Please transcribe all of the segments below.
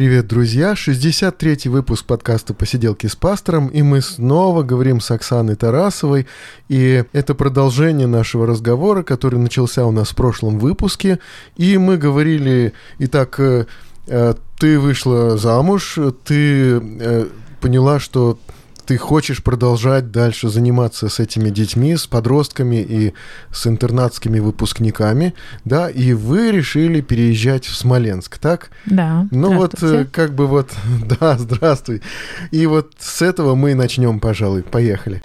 Привет, друзья! 63-й выпуск подкаста «Посиделки с пастором», и мы снова говорим с Оксаной Тарасовой, и это продолжение нашего разговора, который начался у нас в прошлом выпуске, и мы говорили, итак, э, э, ты вышла замуж, ты э, поняла, что ты хочешь продолжать дальше заниматься с этими детьми, с подростками и с интернатскими выпускниками, да, и вы решили переезжать в Смоленск, так? Да. Ну вот, э, как бы вот, да, здравствуй. И вот с этого мы начнем, пожалуй. Поехали.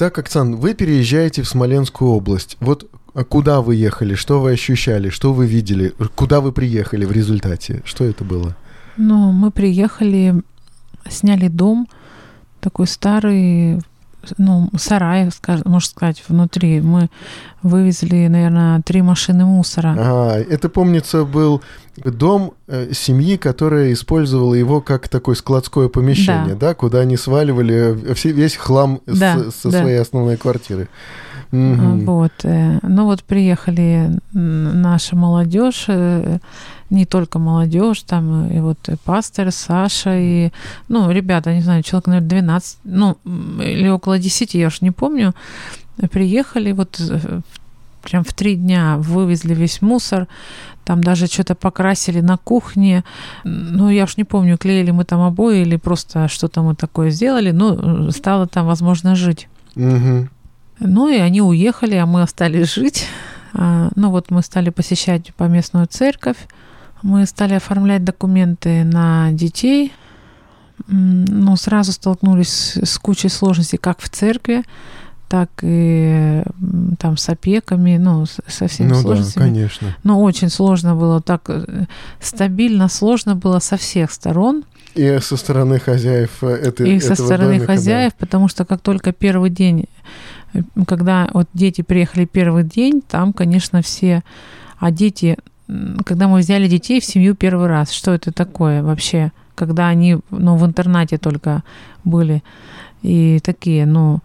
Итак, Оксан, вы переезжаете в Смоленскую область. Вот а куда вы ехали, что вы ощущали, что вы видели, куда вы приехали в результате? Что это было? Ну, мы приехали, сняли дом, такой старый, ну, сарай, можно сказать, внутри. Мы вывезли, наверное, три машины мусора. А, это, помнится, был дом э, семьи, которая использовала его как такое складское помещение, да, да куда они сваливали все, весь хлам да, с, со да. своей основной квартиры. Угу. Вот. Э, ну вот приехали наша молодежь, э, не только молодежь, там и вот и пастор Саша, и, ну, ребята, не знаю, человек, наверное, 12, ну, или около 10, я уж не помню, приехали вот прям в три дня вывезли весь мусор, там даже что-то покрасили на кухне. Ну, я уж не помню, клеили мы там обои или просто что-то мы такое сделали, но стало там возможно жить. Угу. Ну, и они уехали, а мы остались жить. А, ну, вот мы стали посещать поместную церковь, мы стали оформлять документы на детей, но сразу столкнулись с кучей сложностей как в церкви, так и там с опеками, ну, со всеми ну, сложностями. Да, конечно. Но очень сложно было, так э, стабильно сложно было со всех сторон. И со стороны хозяев э, этой И со стороны домика, хозяев, да. потому что как только первый день, когда вот дети приехали первый день, там, конечно, все, а дети, когда мы взяли детей в семью первый раз, что это такое вообще, когда они, ну, в интернате только были, и такие, ну,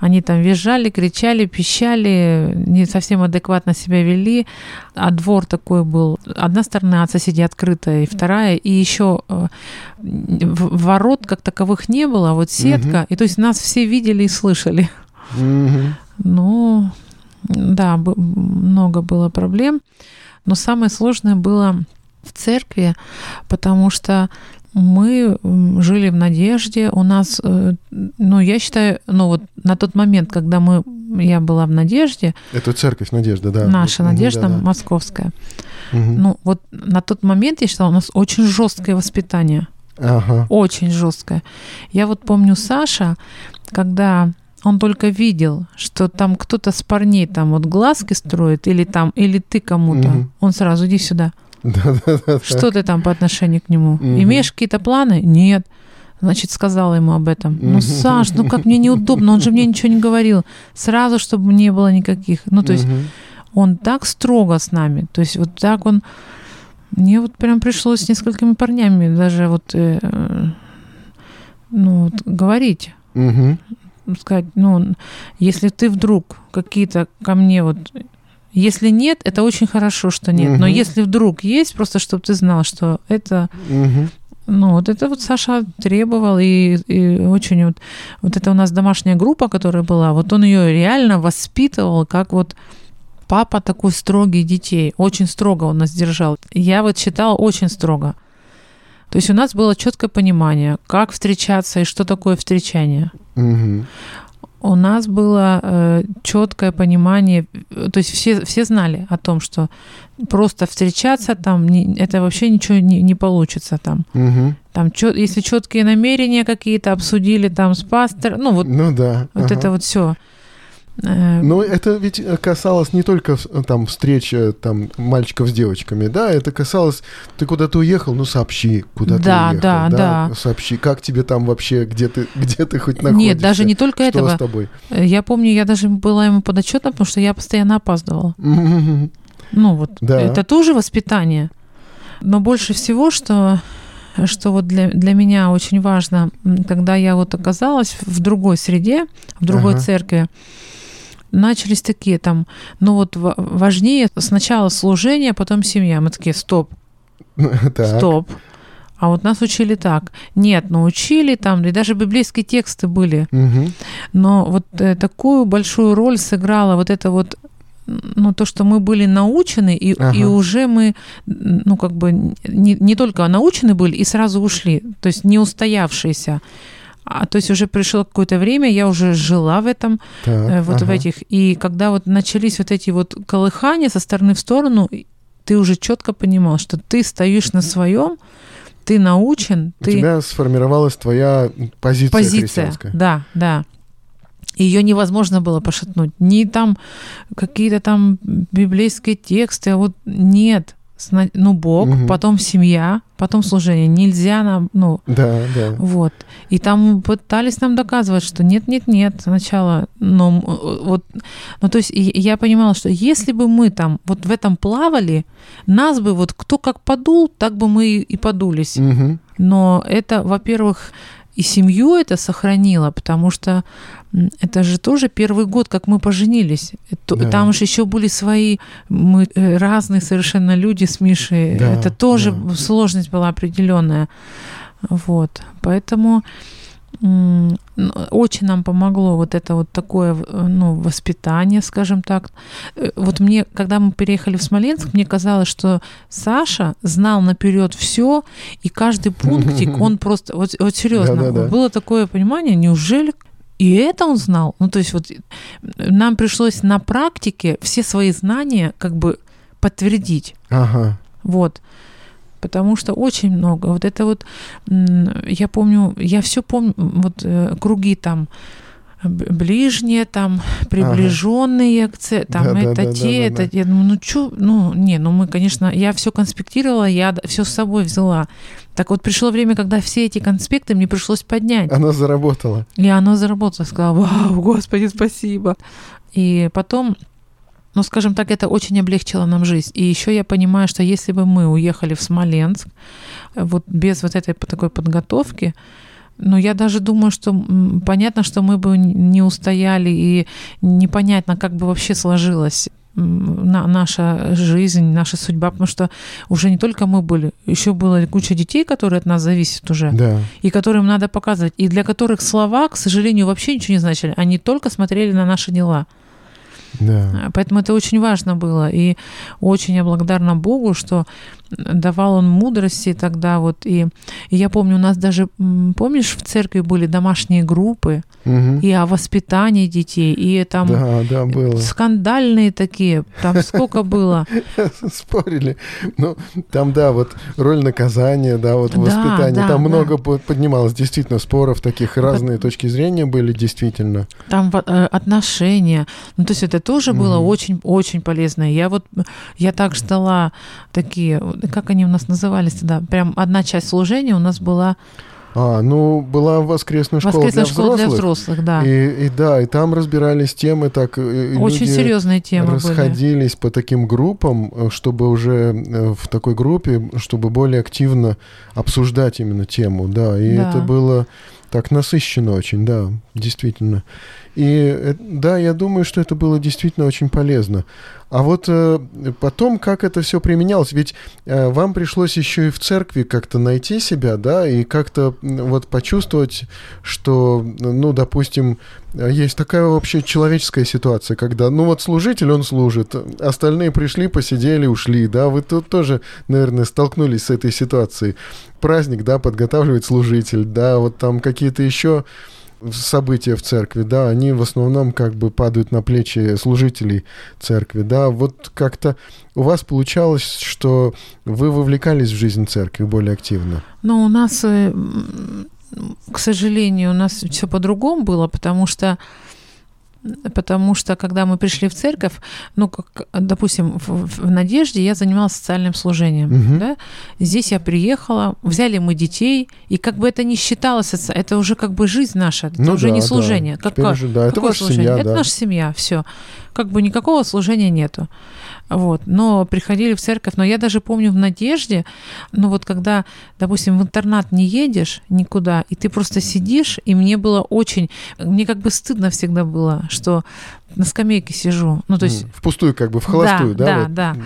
они там визжали, кричали, пищали, не совсем адекватно себя вели. А двор такой был. Одна сторона от соседей открытая, и вторая. И еще э, ворот как таковых не было, а вот сетка. Угу. И то есть нас все видели и слышали. Угу. Ну, да, много было проблем. Но самое сложное было в церкви, потому что мы жили в надежде. У нас, э, ну, я считаю, ну вот на тот момент, когда мы, я была в надежде. Это церковь Надежда, да. Наша Надежда да, да. московская. Угу. Ну вот на тот момент я считала, у нас очень жесткое воспитание. Ага. Очень жесткое. Я вот помню Саша, когда он только видел, что там кто-то с парней там вот глазки строит или там, или ты кому-то, угу. он сразу иди сюда. Что ты там по отношению к нему? Имеешь какие-то планы? Нет. Значит, сказала ему об этом. Ну, Саш, ну как мне неудобно, он же мне ничего не говорил. Сразу, чтобы не было никаких. Ну, то есть он так строго с нами. То есть вот так он... Мне вот прям пришлось с несколькими парнями даже вот, э, ну, вот говорить. Угу. Сказать, ну, если ты вдруг какие-то ко мне вот если нет, это очень хорошо, что нет. Угу. Но если вдруг есть, просто чтобы ты знал, что это угу. Ну, вот это вот Саша требовал, и, и очень вот, вот это у нас домашняя группа, которая была, вот он ее реально воспитывал, как вот папа такой строгий детей, очень строго он нас держал. Я вот считала очень строго. То есть у нас было четкое понимание, как встречаться и что такое встречание. Угу у нас было э, четкое понимание, то есть все, все знали о том, что просто встречаться там, не, это вообще ничего не, не получится там. Угу. Там, чет, если четкие намерения какие-то обсудили там с пастором, ну вот, ну, да. вот ага. это вот все. Э, Но это ведь касалось не только там встречи там мальчиков с девочками, да, это касалось, ты куда-то уехал, ну сообщи, куда да, ты уехал, да, да, да, сообщи, как тебе там вообще, где ты, где ты хоть находишься. Нет, даже не только что этого. с тобой? Э, я помню, я даже была ему подотчетна, потому что я постоянно опаздывала. Ну вот, да. это тоже воспитание. Но больше всего, что что вот для, для меня очень важно, когда я вот оказалась в другой среде, в другой ага. церкви, начались такие там, ну вот важнее сначала служение, потом семья. Мы такие, стоп, стоп. А вот нас учили так. Нет, научили там, и даже библейские тексты были. Угу. Но вот э, такую большую роль сыграла вот это вот ну, то, что мы были научены, и, ага. и уже мы, ну, как бы, не, не только научены были, и сразу ушли, то есть не устоявшиеся. А, то есть уже пришло какое-то время, я уже жила в этом, так, э, вот ага. в этих. И когда вот начались вот эти вот колыхания со стороны в сторону, ты уже четко понимал, что ты стоишь на своем, ты научен, У ты... тебя сформировалась твоя позиция, позиция христианская. Да, да. Ее невозможно было пошатнуть. Не там какие-то там библейские тексты, а вот нет. Ну, Бог, угу. потом семья, потом служение. Нельзя нам, ну... Да, да. Вот. И там пытались нам доказывать, что нет, нет, нет, сначала, ну, вот, ну, то есть я понимала, что если бы мы там вот в этом плавали, нас бы вот кто как подул, так бы мы и подулись. Угу. Но это, во-первых, и семью это сохранило, потому что это же тоже первый год, как мы поженились. Да. Там же еще были свои, мы э, разные совершенно люди с Мишей. Да, это тоже да. сложность была определенная. Вот. Поэтому очень нам помогло вот это вот такое ну, воспитание, скажем так. Э, вот мне, когда мы переехали в Смоленск, мне казалось, что Саша знал наперед все, и каждый пунктик он просто, вот, вот серьезно, было такое понимание, неужели и это он знал. Ну, то есть вот нам пришлось на практике все свои знания как бы подтвердить. Ага. Вот потому что очень много. Вот это вот, я помню, я все помню, вот э, круги там ближние, там, приближенные, ага. там, да, это да, те, да, да, это, да. я думаю, ну, что, ну, не, ну, мы, конечно, я все конспектировала, я все с собой взяла. Так вот, пришло время, когда все эти конспекты мне пришлось поднять. Оно заработало. И оно заработало. Сказала, вау, господи, спасибо. И потом ну, скажем так, это очень облегчило нам жизнь. И еще я понимаю, что если бы мы уехали в Смоленск, вот без вот этой такой подготовки, ну, я даже думаю, что понятно, что мы бы не устояли, и непонятно, как бы вообще сложилась наша жизнь, наша судьба, потому что уже не только мы были, еще было куча детей, которые от нас зависят уже, да. и которым надо показывать, и для которых слова, к сожалению, вообще ничего не значили, они только смотрели на наши дела. Да. Поэтому это очень важно было. И очень я благодарна Богу, что давал он мудрости тогда вот. И, и я помню, у нас даже, помнишь, в церкви были домашние группы угу. и о воспитании детей, и там да, да, было. скандальные такие, там сколько было. Спорили. Ну, там, да, вот роль наказания, да, вот воспитание, там много поднималось, действительно, споров таких, разные точки зрения были, действительно. Там э, отношения, ну, то есть это тоже было очень-очень полезно. Я вот, я так ждала такие как они у нас назывались тогда? Прям одна часть служения у нас была а, ну, была воскресная школа воскресная для школа взрослых. для взрослых, да. И, и да, и там разбирались темы так. Очень серьезные темы расходились были. по таким группам, э, чтобы уже э, в такой группе, чтобы более активно обсуждать именно тему, да. И да. это было так насыщенно очень, да, действительно. И э, да, я думаю, что это было действительно очень полезно. А вот э, потом, как это все применялось, ведь э, вам пришлось еще и в церкви как-то найти себя, да, и как-то вот почувствовать, что, ну, допустим, есть такая вообще человеческая ситуация, когда, ну, вот служитель, он служит, остальные пришли, посидели, ушли, да, вы тут тоже, наверное, столкнулись с этой ситуацией. Праздник, да, подготавливает служитель, да, вот там какие-то еще события в церкви, да, они в основном как бы падают на плечи служителей церкви, да, вот как-то у вас получалось, что вы вовлекались в жизнь церкви более активно? Ну, у нас, э, к сожалению, у нас все по-другому было, потому что потому что когда мы пришли в церковь, ну, как, допустим, в, в Надежде я занималась социальным служением, угу. да, здесь я приехала, взяли мы детей, и как бы это не считалось, это уже как бы жизнь наша, это ну, уже да, не служение. Да. Как, уже, да, это ваша служение? семья, Это да. наша семья, все. Как бы никакого служения нету. Вот. Но приходили в церковь. Но я даже помню в Надежде, ну вот когда, допустим, в интернат не едешь никуда, и ты просто сидишь, и мне было очень... Мне как бы стыдно всегда было, что на скамейке сижу. Ну, то есть... В пустую, как бы, в холостую, да? Да, вот. да.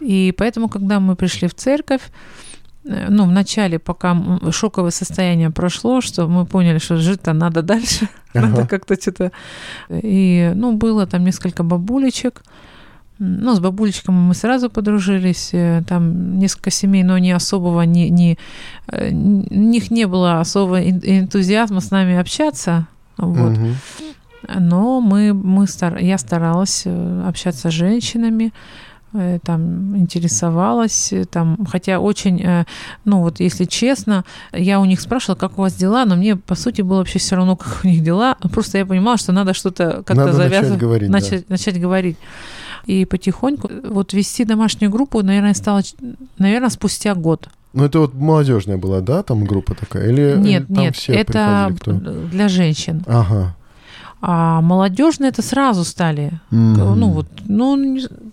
И поэтому, когда мы пришли в церковь, э, ну, в начале, пока шоковое состояние прошло, что мы поняли, что жить-то надо дальше, ага. надо как-то что-то... И, ну, было там несколько бабулечек, ну, с бабулечками мы сразу подружились, э, там несколько семей, но не особого, не, не, э, у них не было особого энтузиазма с нами общаться, вот. Угу. Но мы, мы стар, я старалась э, общаться с женщинами, там интересовалась, там, хотя очень, ну вот если честно, я у них спрашивала, как у вас дела, но мне по сути было вообще все равно, как у них дела, просто я понимала, что надо что-то как-то завязывать, начать говорить, начать, да. начать говорить. И потихоньку вот вести домашнюю группу, наверное, стало, наверное, спустя год. Ну, это вот молодежная была, да, там группа такая? Или нет, там нет, все это для женщин. Ага. А молодежные это сразу стали. Mm-hmm. Ну, вот, ну,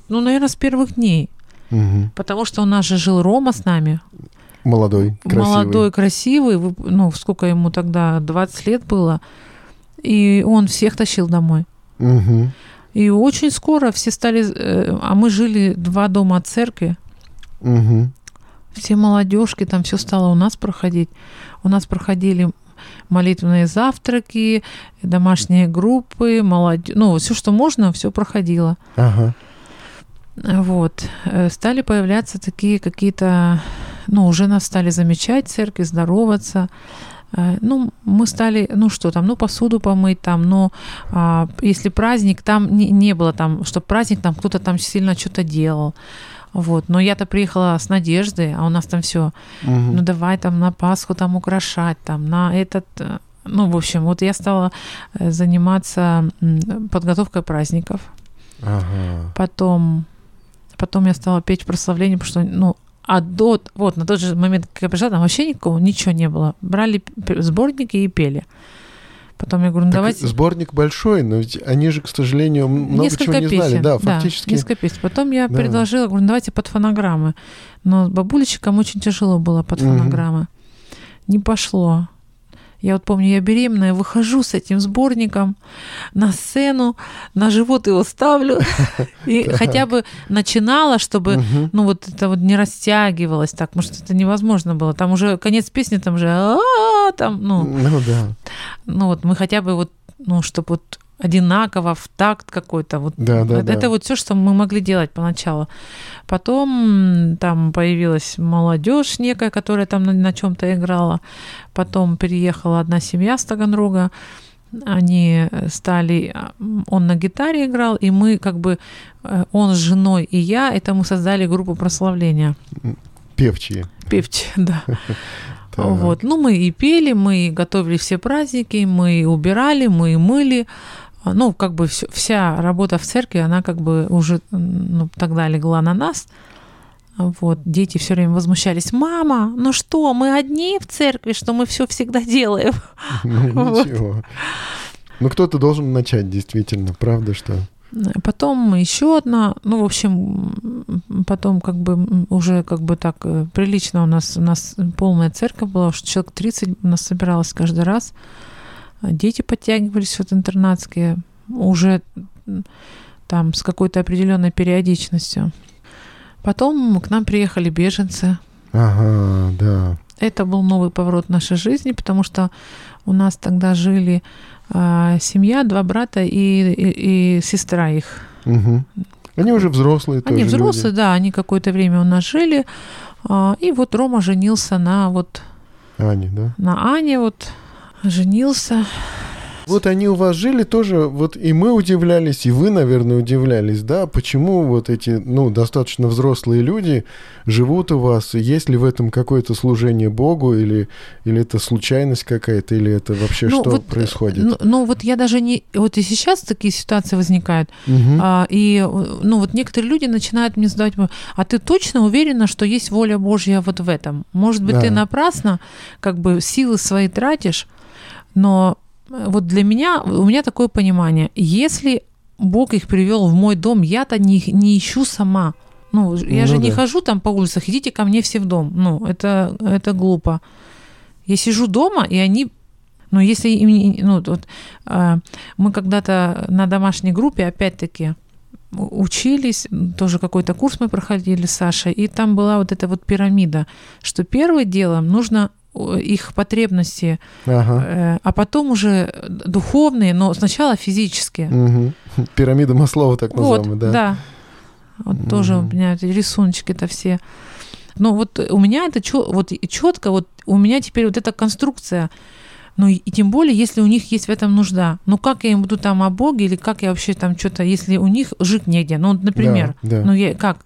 ну, наверное, с первых дней. Mm-hmm. Потому что у нас же жил Рома с нами. Молодой, красивый. Молодой, красивый. Ну, сколько ему тогда, 20 лет было. И он всех тащил домой. Угу. И очень скоро все стали... Э, а мы жили два дома от церкви. Угу. Все молодежки, там все стало у нас проходить. У нас проходили молитвенные завтраки, домашние группы, молодежь. Ну, все, что можно, все проходило. Ага. Вот. Э, стали появляться такие какие-то... Ну, уже нас стали замечать церкви, здороваться. Э, ну, мы стали, ну что там, ну посуду помыть там, но а, если праздник, там не, не было там, что праздник там кто-то там сильно что-то делал. Вот. Но я-то приехала с надеждой, а у нас там все. Угу. Ну давай там на Пасху там украшать, там на этот. Э, ну, в общем, вот я стала э, заниматься подготовкой праздников. Ага. Потом, потом я стала петь в прославлении, потому что, ну, а до, вот, на тот же момент, как я пришла, там вообще никого, ничего не было. Брали сборники и пели. Потом я говорю, ну так давайте... Сборник большой, но ведь они же, к сожалению, много несколько чего не песен, знали. Да, фактически. Да, несколько песен. Потом я да. предложила, говорю, ну давайте под фонограммы. Но бабулечкам очень тяжело было под фонограммы. Угу. Не пошло. Я вот помню, я беременная, выхожу с этим сборником на сцену, на живот его ставлю, и хотя бы начинала, чтобы, ну вот это вот не растягивалось так, что это невозможно было. Там уже конец песни, там же, там, ну, ну да. Ну вот мы хотя бы вот, ну, чтобы вот одинаково, в такт какой-то. Вот. Да, да, это да. вот все, что мы могли делать поначалу. Потом там появилась молодежь некая, которая там на, на чем-то играла. Потом переехала одна семья с Таганрога. Они стали, он на гитаре играл, и мы как бы, э, он с женой и я, это мы создали группу прославления. Певчие. Певчие, да. Вот. Ну, мы и пели, мы готовили все праздники, мы убирали, мы мыли, а, ну, как бы все, вся работа в церкви, она как бы уже ну, тогда легла на нас. Вот, дети все время возмущались. Мама, ну что, мы одни в церкви, что мы все всегда делаем. Ну, ничего. Ну, кто-то должен начать, действительно, правда, что... Потом еще одна, ну, в общем, потом как бы уже как бы так э, прилично у нас, у нас полная церковь была, что человек 30 у нас собиралось каждый раз. Дети подтягивались вот интернатские уже там с какой-то определенной периодичностью. Потом к нам приехали беженцы. Ага, да. Это был новый поворот нашей жизни, потому что у нас тогда жили э, семья, два брата и, и, и сестра их. Угу. Они уже взрослые Они тоже взрослые, люди. да, они какое-то время у нас жили. Э, и вот Рома женился на вот... Ане, да? На Ане вот женился. Вот они у вас жили тоже, вот и мы удивлялись, и вы, наверное, удивлялись, да, почему вот эти, ну, достаточно взрослые люди живут у вас, есть ли в этом какое-то служение Богу, или, или это случайность какая-то, или это вообще ну, что вот, происходит? Ну, ну, вот я даже не... Вот и сейчас такие ситуации возникают, угу. а, и, ну, вот некоторые люди начинают мне задавать, а ты точно уверена, что есть воля Божья вот в этом? Может быть, да. ты напрасно как бы силы свои тратишь, но вот для меня, у меня такое понимание, если Бог их привел в мой дом, я-то не, не ищу сама. Ну, я ну, же да. не хожу там по улицах, идите ко мне все в дом. Ну, это, это глупо. Я сижу дома, и они ну, если им, ну, вот, э, мы когда-то на домашней группе, опять-таки, учились, тоже какой-то курс мы проходили с Сашей, и там была вот эта вот пирамида, что первым делом нужно их потребности, ага. Э, а потом уже духовные, но сначала физические. Угу. Пирамида Маслова, так называемая, вот, да. Да. Вот угу. тоже у меня эти рисуночки-то все. Но вот у меня это чё, вот четко, вот у меня теперь вот эта конструкция. Ну и, и тем более, если у них есть в этом нужда. Ну как я им буду там о Боге, или как я вообще там что-то, если у них жить негде. Ну, например, да, да. ну я как?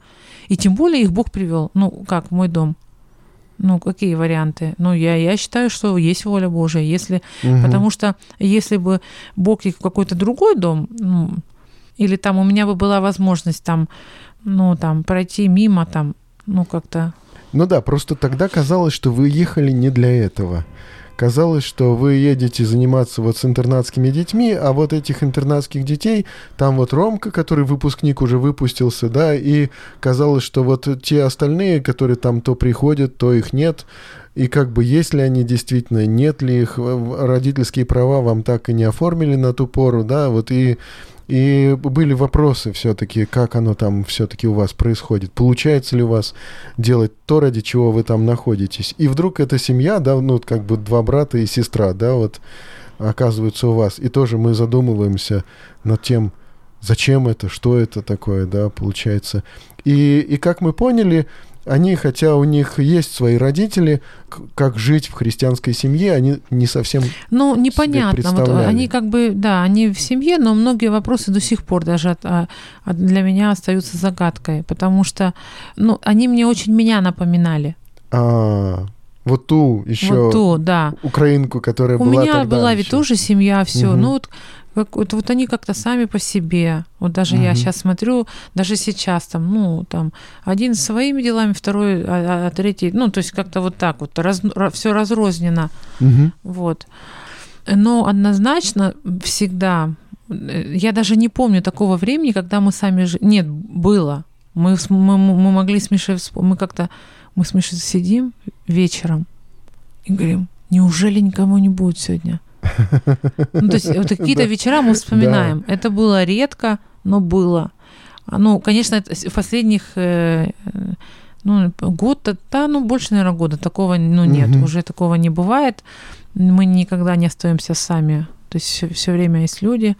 И тем более их Бог привел. Ну, как, в мой дом. Ну, какие варианты? Ну, я, я считаю, что есть воля Божия. Если, угу. Потому что если бы Бог их в какой-то другой дом, ну, или там у меня бы была возможность там, ну, там, пройти мимо, там, ну, как-то... Ну да, просто тогда казалось, что вы ехали не для этого казалось, что вы едете заниматься вот с интернатскими детьми, а вот этих интернатских детей, там вот Ромка, который выпускник уже выпустился, да, и казалось, что вот те остальные, которые там то приходят, то их нет, и как бы есть ли они действительно, нет ли их, родительские права вам так и не оформили на ту пору, да, вот и и были вопросы все-таки, как оно там все-таки у вас происходит. Получается ли у вас делать то, ради чего вы там находитесь. И вдруг эта семья, да, ну, как бы два брата и сестра, да, вот оказываются у вас. И тоже мы задумываемся над тем, зачем это, что это такое, да, получается. И, и как мы поняли, они, хотя у них есть свои родители, как жить в христианской семье, они не совсем Ну, непонятно. Вот они как бы, да, они в семье, но многие вопросы до сих пор даже от, от для меня остаются загадкой, потому что, ну, они мне очень меня напоминали. А, вот ту еще вот ту, да. украинку, которая У была меня тогда была еще. ведь тоже семья, все. Угу. Ну вот как, вот, вот они как-то сами по себе. Вот даже угу. я сейчас смотрю, даже сейчас там, ну, там, один своими делами, второй, а, а третий, ну, то есть как-то вот так вот, раз, все разрознено. Угу. Вот. Но однозначно всегда, э, я даже не помню такого времени, когда мы сами... Ж... Нет, было. Мы, мы, мы могли с Мишей мы как-то, мы с Мишей сидим вечером и говорим, неужели никому не будет сегодня? Ну, то есть вот какие-то вечера мы вспоминаем. Это было редко, но было. А, ну, конечно, в последних э, ну, год, да, ну, больше, наверное, года такого, ну, нет, угу. уже такого не бывает. Мы никогда не остаемся сами. То есть все время есть люди,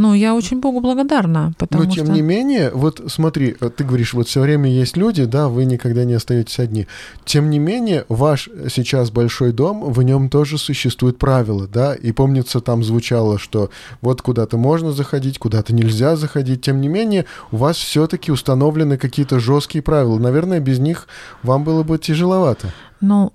ну, я очень Богу благодарна, потому Но, тем что... не менее, вот смотри, э, ты говоришь, вот все время есть люди, да, вы никогда не остаетесь одни. Тем не менее, ваш сейчас большой дом, в нем тоже существуют правила, да, и помнится, там звучало, что вот куда-то можно заходить, куда-то нельзя заходить. Тем не менее, у вас все-таки установлены какие-то жесткие правила. Наверное, без них вам было бы тяжеловато. Ну,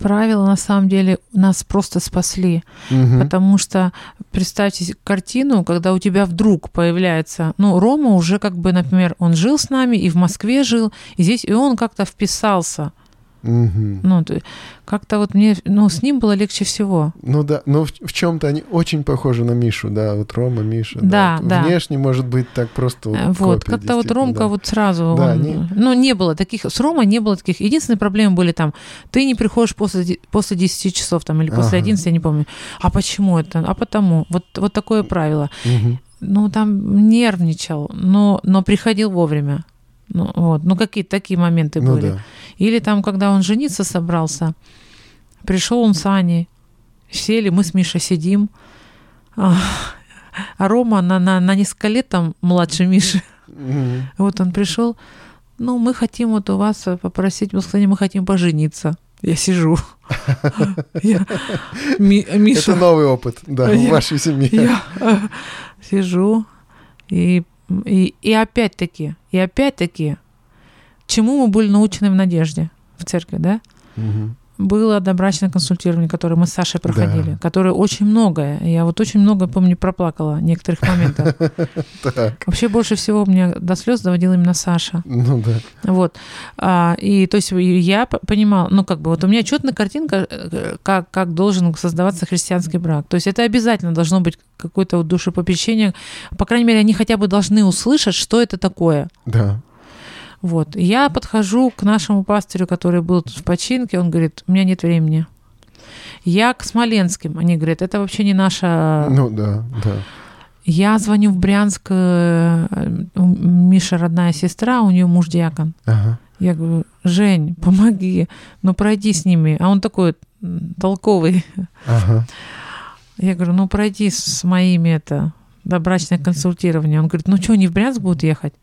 правила на самом деле нас просто спасли, угу. потому что представьте картину, когда у тебя вдруг появляется, ну Рома уже как бы, например, он жил с нами и в Москве жил, и здесь и он как-то вписался Угу. Ну, как-то вот мне, ну, с ним было легче всего. Ну да, но в, в чем-то они очень похожи на Мишу, да, вот Рома, Миша. Да, да. да. Внешне может быть так просто. Вот, вот как-то вот Ромка да. вот сразу, да, он, они... ну, не было таких, с Ромой не было таких. Единственные проблемы были там, ты не приходишь после, после 10 часов там или после ага. 11, я не помню. А почему это? А потому. Вот, вот такое правило. Угу. Ну, там нервничал, но, но приходил вовремя. Ну, вот. ну какие-то такие моменты ну, были. Да. Или там, когда он жениться собрался, пришел он с Аней, сели, мы с Мишей сидим, а, а Рома на, на, на несколько лет там младше Миши. Mm-hmm. Вот он пришел, ну, мы хотим вот у вас попросить, мы хотим пожениться. Я сижу. Миша. Это новый опыт, да, в вашей семье. Я сижу, и, и, и опять-таки, и опять-таки, чему мы были научены в надежде в церкви, да? Угу было добрачное консультирование, которое мы с Сашей проходили, да. которое очень многое. Я вот очень много, помню, проплакала в некоторых моментах. Вообще больше всего мне до слез доводил именно Саша. Ну да. Вот. А, и то есть я понимала, ну как бы вот у меня четная картинка, э, как, как должен создаваться христианский брак. То есть это обязательно должно быть какое-то вот душепопечение. По крайней мере, они хотя бы должны услышать, что это такое. Да. Вот. Я подхожу к нашему пастырю, который был в починке, он говорит, у меня нет времени. Я к Смоленским, они говорят, это вообще не наша... Ну да, да. Я звоню в Брянск, э, Миша родная сестра, у нее муж диакон. Ага. Я говорю, Жень, помоги, ну пройди с ними. А он такой толковый. Ага. Я говорю, ну пройди с моими это добрачное консультирование. Он говорит, ну что, они в Брянск будут ехать?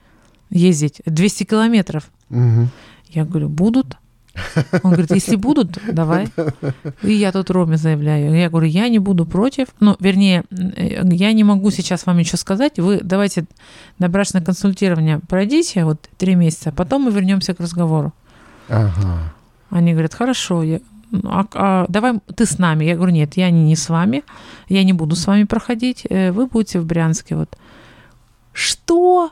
Ездить 200 километров. Угу. Я говорю, будут? Он говорит, если будут, давай. И я тут Роме заявляю. Я говорю, я не буду против. Ну, вернее, я не могу сейчас вам еще сказать. Вы давайте на брачное консультирование пройдите вот три месяца, потом мы вернемся к разговору. Ага. Они говорят, хорошо. Я, а, а, давай ты с нами. Я говорю, нет, я не, не с вами. Я не буду с вами проходить. Э, вы будете в Брянске. Вот. Что?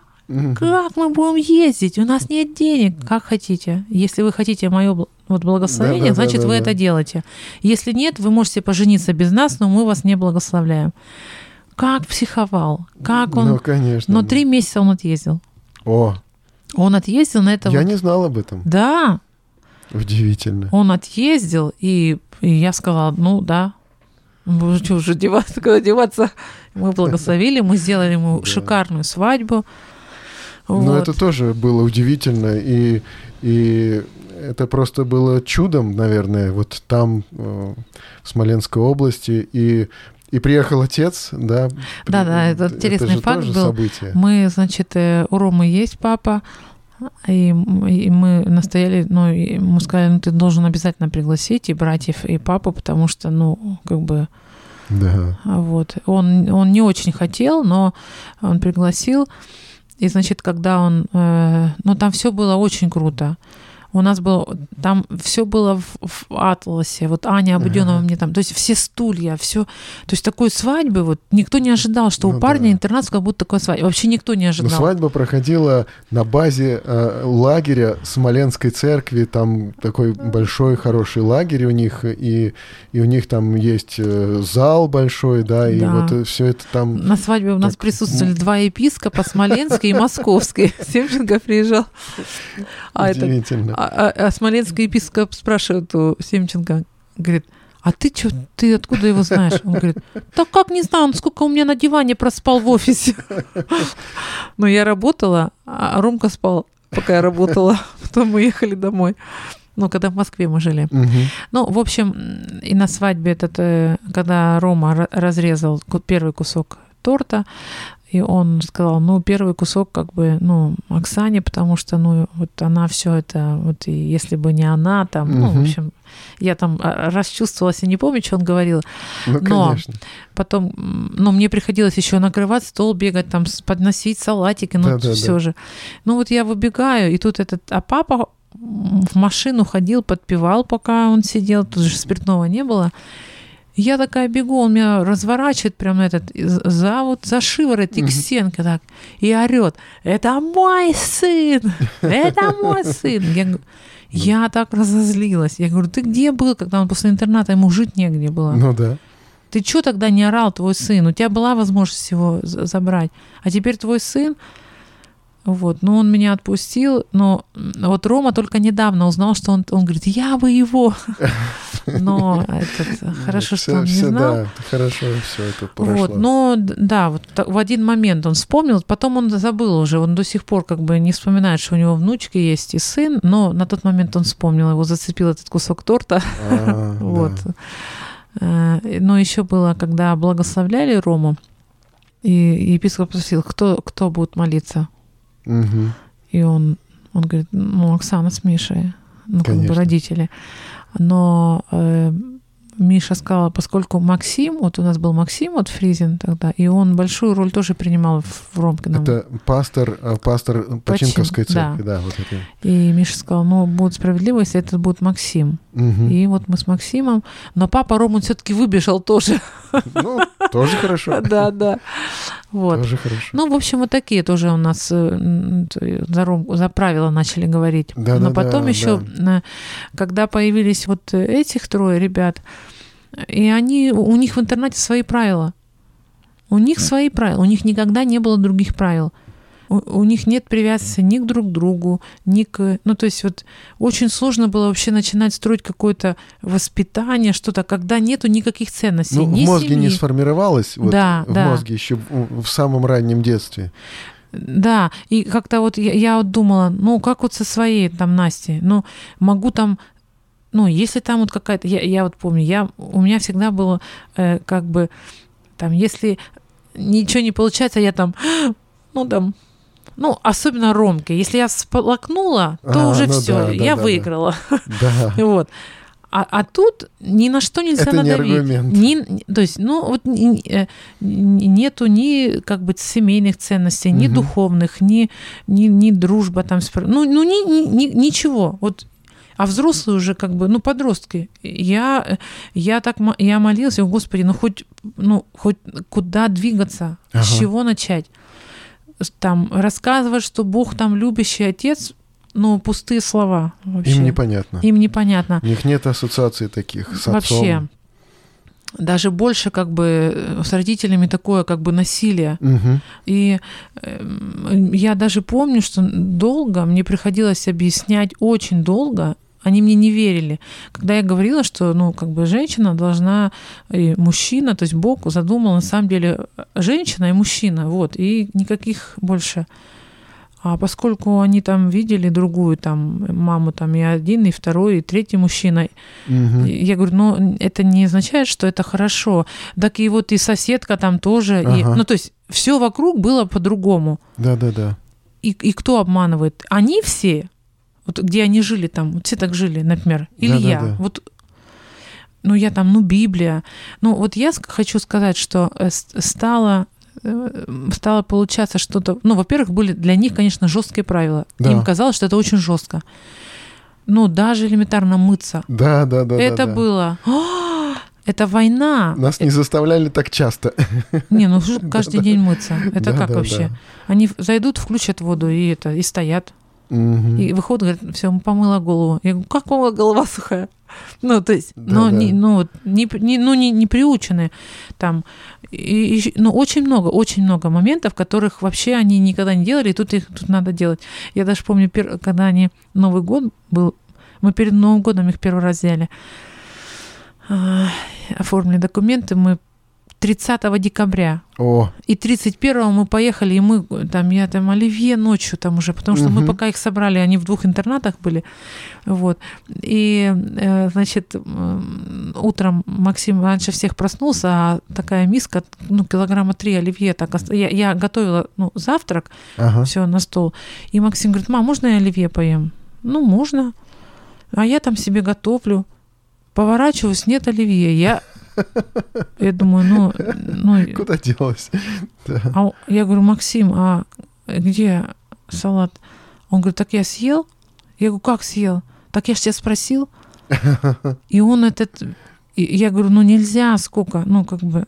Как мы будем ездить? У нас нет денег. Как хотите. Если вы хотите мое вот благословение, да, да, значит, да, вы это делаете. Если нет, вы можете пожениться без нас, но мы вас не благословляем. Как психовал, как он... Ну, конечно. Но три месяца он отъездил. О! Он отъездил на это... Я вот... не знал об этом. Да. Удивительно. Он отъездил, и, и я сказала, ну да, ну, что уже деваться, куда деваться. Мы благословили, мы сделали ему шикарную свадьбу. Вот. Но это тоже было удивительно, и, и это просто было чудом, наверное, вот там, э, в Смоленской области, и и приехал отец, да? Да, да, это интересный это факт был. Событие. Мы, значит, э, у Ромы есть папа, и, и мы настояли, ну, и мы сказали, ну, ты должен обязательно пригласить и братьев, и папу, потому что, ну, как бы... Да. Вот. Он, он не очень хотел, но он пригласил. И, значит, когда он... Э, ну, там все было очень круто. У нас было, там все было в, в атласе. Вот Аня Обуденова ага. мне там, то есть все стулья, все, то есть такой свадьбы вот никто не ожидал, что ну, у парня да. интернат как будто такой свадьба. Вообще никто не ожидал. Но свадьба проходила на базе э, лагеря Смоленской церкви, там такой большой хороший лагерь у них и и у них там есть э, зал большой, да, и да. вот все это там. На свадьбе у нас так... присутствовали два епископа, Смоленский и Московский. Семченко приезжал. А Удивительно. А, а, а смоленский епископ спрашивает у Семченко, говорит, а ты что, ты откуда его знаешь? Он говорит, так как не знаю, он сколько у меня на диване проспал в офисе. Но я работала, а Ромка спал, пока я работала. Потом мы ехали домой. Ну, когда в Москве мы жили. Угу. Ну, в общем, и на свадьбе этот, э, когда Рома разрезал первый кусок торта, и он сказал, ну, первый кусок как бы, ну, Оксане, потому что, ну, вот она все это, вот и если бы не она, там, угу. ну, в общем, я там а, расчувствовалась и не помню, что он говорил. Ну, но конечно. потом, ну, мне приходилось еще накрывать стол, бегать там, подносить салатики, ну, да, все да. же. Ну, вот я выбегаю, и тут этот, а папа в машину ходил, подпевал, пока он сидел, тут же спиртного не было. Я такая бегу, он меня разворачивает прям этот, за вот за шиворот и к стенке так, и орет, это мой сын, это мой сын. Я, я так разозлилась. Я говорю, ты где был, когда он после интерната, ему жить негде было? Ну да. Ты что тогда не орал, твой сын? У тебя была возможность его забрать. А теперь твой сын, вот, ну он меня отпустил, но вот Рома только недавно узнал, что он, он говорит, я бы его. Но этот, хорошо, что он не знал. Да, хорошо, все это прошло. Вот, но да, вот в один момент он вспомнил, потом он забыл уже, он до сих пор как бы не вспоминает, что у него внучка есть и сын, но на тот момент он вспомнил, его зацепил этот кусок торта. А, вот. Э, но еще было, когда благословляли Рому, и епископ спросил, кто, кто будет молиться? Угу. И он, он говорит, ну, Оксана с Мишей. ну, как бы родители. Но э, Миша сказала, поскольку Максим, вот у нас был Максим, вот Фризин тогда, и он большую роль тоже принимал в Ромкином. Это пастор, э, пастор Починковской Почин, церкви, да. да вот это. И Миша сказал, ну, будет справедливо, если это будет Максим. Угу. И вот мы с Максимом, но папа Роман все-таки выбежал тоже. Ну, тоже хорошо. Да, да. Вот. Тоже хорошо. Ну, в общем, вот такие тоже у нас э, за, за правила начали говорить. Да, Но да, потом да, еще, да. когда появились вот этих трое ребят, и они, у них в интернете свои правила. У них свои правила. У них никогда не было других правил. У, у них нет привязанности ни к друг другу, ни к... Ну, то есть вот очень сложно было вообще начинать строить какое-то воспитание, что-то, когда нету никаких ценностей. Ну, в мозге семьи. не сформировалось, вот, да, в да. мозге еще в, в самом раннем детстве. Да, и как-то вот я, я вот думала, ну, как вот со своей там Настей, ну, могу там ну, если там вот какая-то, я, я вот помню, я, у меня всегда было э, как бы, там, если ничего не получается, я там, ну, там, ну, особенно Ромке, если я сполокнула, то а, уже ну все, да, я да, выиграла. Да. вот. А, а тут ни на что нельзя Это надавить. Не аргумент. Ни, то есть, ну, вот э, нету ни как бы семейных ценностей, ни угу. духовных, ни, ни, ни дружба там. Ну, ну ни, ни, ничего. Вот а взрослые уже как бы, ну, подростки. Я, я так, я молилась, Господи, ну, хоть, ну, хоть куда двигаться, ага. с чего начать? Там, рассказывать, что Бог там любящий отец, ну, пустые слова вообще. Им непонятно. Им непонятно. У них нет ассоциаций таких с отцом. Вообще. Даже больше как бы э, с родителями такое как бы насилие. Угу. И э, я даже помню, что долго мне приходилось объяснять, очень долго, они мне не верили. Когда я говорила, что, ну, как бы женщина должна, и мужчина, то есть Бог задумал на самом деле женщина и мужчина, вот, и никаких больше. А поскольку они там видели другую там маму, там и один, и второй, и третий мужчина, угу. я говорю, ну это не означает, что это хорошо. Так и вот и соседка там тоже, ага. и, ну то есть все вокруг было по-другому. Да, да, да. И, и кто обманывает? Они все вот где они жили там, вот все так жили, например, или да. Да, да. Вот ну, я там, ну, Библия. Ну, вот я хочу сказать, что э, стало э, стало получаться что-то... Ну, во-первых, были для них, конечно, жесткие правила. Да. Им казалось, что это очень жестко. Ну, даже элементарно мыться. Да, да, да. Это да, было... это война. Нас не заставляли так часто. Не, ну каждый день мыться. Это как вообще? Они зайдут, включат воду и это и стоят. Угу. И выходит, говорит, все, помыла голову. Я говорю, как помыла голова сухая? Ну, то есть, да, но, да. Не, ну, не, не, ну, не, не приучены там. И, и, ну, очень много, очень много моментов, которых вообще они никогда не делали, и тут их тут надо делать. Я даже помню, когда они Новый год был, мы перед Новым годом их первый раз взяли, оформили документы, мы 30 декабря. О. И 31 мы поехали, и мы там, я там оливье ночью там уже, потому что угу. мы пока их собрали, они в двух интернатах были. Вот. И, э, значит, утром Максим раньше всех проснулся, а такая миска, ну, килограмма три оливье, так, я, я готовила, ну, завтрак, ага. все на стол. И Максим говорит, мам, можно я оливье поем? Ну, можно. А я там себе готовлю. Поворачиваюсь, нет оливье. Я я думаю, ну... ну Куда делась? А я говорю, Максим, а где салат? Он говорит, так я съел. Я говорю, как съел? Так я же тебя спросил. И он этот... Я говорю, ну нельзя, сколько? Ну, как бы,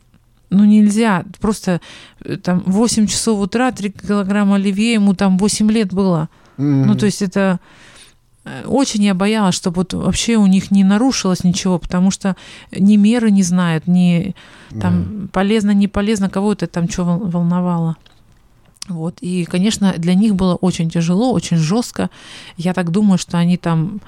ну нельзя. Просто э, там 8 часов утра, 3 килограмма оливье, ему там 8 лет было. Mm. Ну, то есть это очень я боялась, чтобы вот вообще у них не нарушилось ничего, потому что ни меры не знают, ни там да. полезно, не полезно, кого это там что волновало. Вот. И, конечно, для них было очень тяжело, очень жестко. Я так думаю, что они там,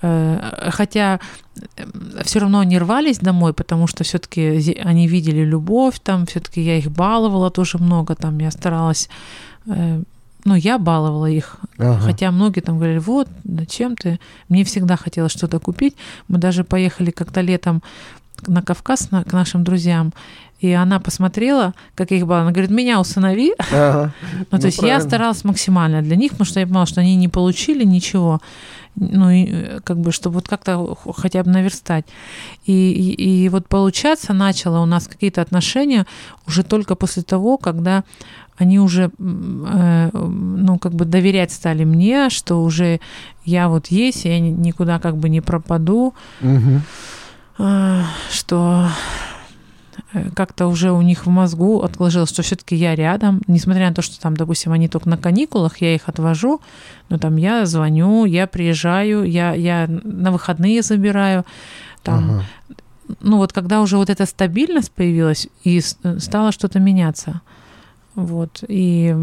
э, хотя э, все равно они рвались домой, потому что все-таки они видели любовь, там все-таки я их баловала тоже много, там я старалась э, ну, я баловала их. Ага. Хотя многие там говорили, вот, зачем ты? Мне всегда хотелось что-то купить. Мы даже поехали как-то летом на Кавказ на, к нашим друзьям, и она посмотрела, как я их баловала. Она говорит, меня усынови. Ага. ну, то ну, есть правильно. я старалась максимально для них, потому что я понимала, что они не получили ничего. ну, и, как бы, чтобы вот как-то хотя бы наверстать. И, и, и вот получаться начало у нас какие-то отношения уже только после того, когда они уже, э, ну, как бы доверять стали мне, что уже я вот есть, я никуда как бы не пропаду, угу. э, что Э, как-то уже у них в мозгу отложилось, что все-таки я рядом, несмотря на то, что там, допустим, они только на каникулах, я их отвожу, но там я звоню, я приезжаю, я, я на выходные забираю, там, ага. ну вот когда уже вот эта стабильность появилась и стало что-то меняться, вот, и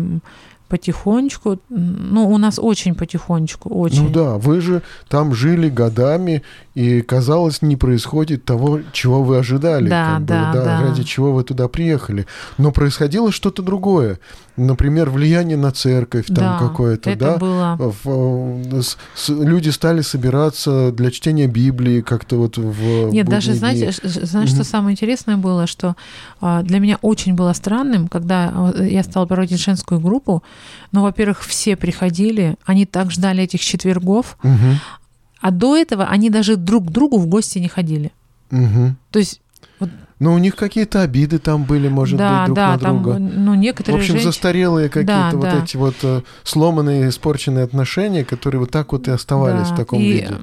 потихонечку, ну, у нас очень потихонечку, очень. Ну да, вы же там жили годами, и, казалось, не происходит того, чего вы ожидали. Да, как бы, да, да. Ради чего вы туда приехали. Но происходило что-то другое. Например, влияние на церковь там да, какое-то, да? Было. В, с, с, люди стали собираться для чтения Библии как-то вот в Нет, даже, знаете, знаешь, mm-hmm. что самое интересное было, что а, для меня очень было странным, когда а, я стала проводить женскую группу, ну, во-первых, все приходили, они так ждали этих четвергов, угу. А до этого они даже друг к другу в гости не ходили. Угу. То есть вот ну, у них какие-то обиды там были, может да, быть, друг да, на там, друга. Ну, некоторые В общем, женщины... застарелые какие-то да, вот да. эти вот э, сломанные, испорченные отношения, которые вот так вот и оставались да, в таком и, виде.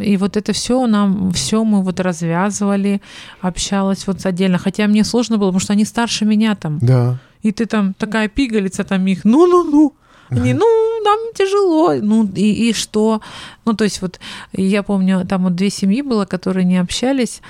И вот это все нам, все мы вот развязывали, общалась вот отдельно. Хотя мне сложно было, потому что они старше меня там. Да. И ты там такая пигалица там их, ну-ну-ну. Они, ну, нам тяжело. Ну, и, и что? Ну, то есть вот я помню, там вот две семьи было, которые не общались.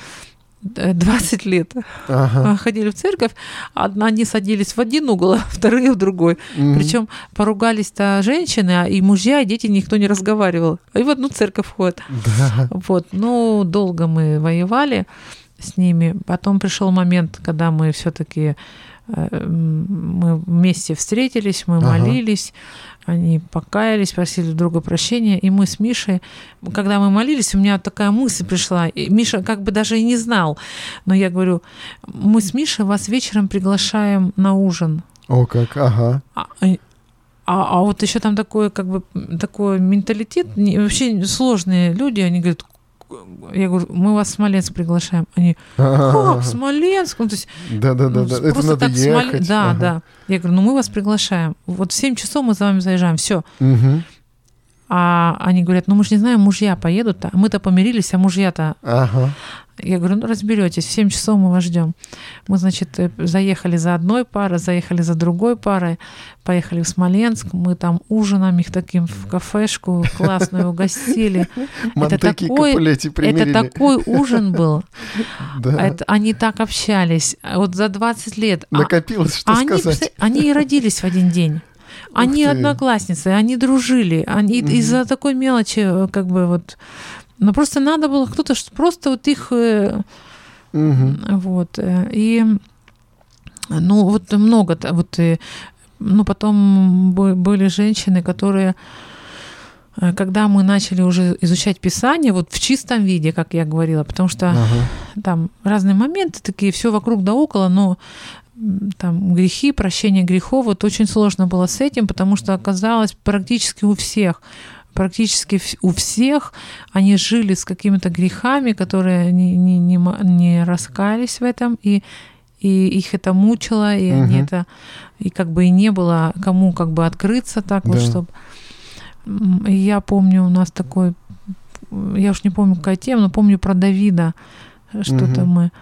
20 лет ага. ходили в церковь, одна они садились в один угол, а вторые в другой. Mm-hmm. Причем поругались-то женщины, а и мужья, и дети никто не разговаривал. И в одну церковь ходят. Да. Вот. Ну, долго мы воевали с ними. Потом пришел момент, когда мы все-таки э, мы вместе встретились, мы ага. молились. Они покаялись, просили друга прощения, и мы с Мишей, когда мы молились, у меня такая мысль пришла, и Миша как бы даже и не знал, но я говорю, мы с Мишей вас вечером приглашаем на ужин. О, как, ага. А, а, а вот еще там такой, как бы, такой менталитет, вообще сложные люди, они говорят, я говорю, мы вас в Смоленск приглашаем. Они, как, Смоленск? Ну, то есть, да, да, да, да. Это надо так ехать. Смоле... Да, ага. да. Я говорю, ну мы вас приглашаем. Вот в 7 часов мы за вами заезжаем, все. Угу. А они говорят, ну мы же не знаем, мужья поедут, а мы-то помирились, а мужья-то... Ага. Я говорю, ну разберетесь, в 7 часов мы вас ждем. Мы, значит, э, заехали за одной парой, заехали за другой парой, поехали в Смоленск, мы там ужином их таким в кафешку классную угостили. Это такой, это такой ужин был. Да. Это, они так общались. Вот за 20 лет. А Накопилось, что они, сказать. Они и родились в один день. Они одноклассницы, они дружили. Они угу. из-за такой мелочи, э, как бы вот но просто надо было кто-то просто вот их... Угу. Вот. Э, и ну вот много, вот, и, ну потом были женщины, которые когда мы начали уже изучать Писание, вот в чистом виде, как я говорила, потому что ага. там разные моменты такие, все вокруг да около, но там грехи, прощение грехов, вот очень сложно было с этим, потому что оказалось практически у всех практически у всех они жили с какими-то грехами, которые не, не, не, не раскались в этом, и, и их это мучило, и угу. они это, и как бы и не было кому как бы открыться так да. вот, чтобы... Я помню, у нас такой, я уж не помню, какая тема, но помню про Давида, что-то угу. мы...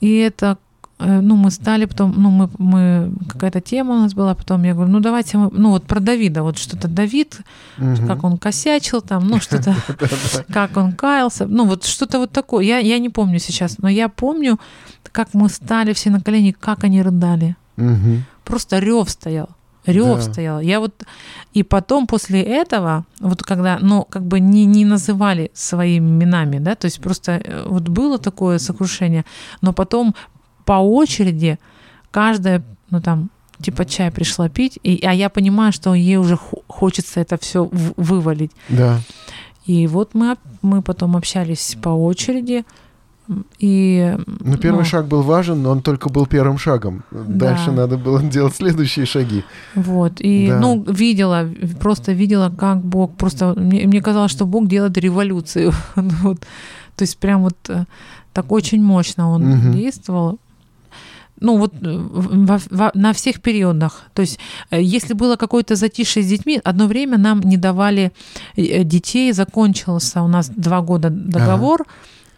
И это Э, ну, мы стали потом, ну, мы, мы какая-то тема у нас была, потом я говорю, ну, давайте мы, ну, вот про Давида, вот что-то Давид, угу. как он косячил там, ну, что-то, как он каялся, ну, вот что-то вот такое, я, я не помню сейчас, но я помню, как мы стали все на колени, как они рыдали. Просто рев стоял. Рев да. стоял. Я вот и потом после этого, вот когда, ну, как бы не, не называли своими именами, да, то есть просто э, вот было такое сокрушение, но потом по очереди каждая, ну там, типа чай пришла пить, и, а я понимаю, что ей уже хочется это все вывалить. Да. И вот мы, мы потом общались по очереди, И, ну, первый ну, шаг был важен, но он только был первым шагом. Дальше да. надо было делать следующие шаги. Вот. И, да. ну, видела, просто видела, как Бог просто... Мне, мне казалось, что Бог делает революцию. вот. То есть прям вот э, так очень мощно он угу. действовал ну вот э, во, во, на всех периодах. То есть э, если было какое-то затишье с детьми, одно время нам не давали детей, закончился у нас два года договор. Ага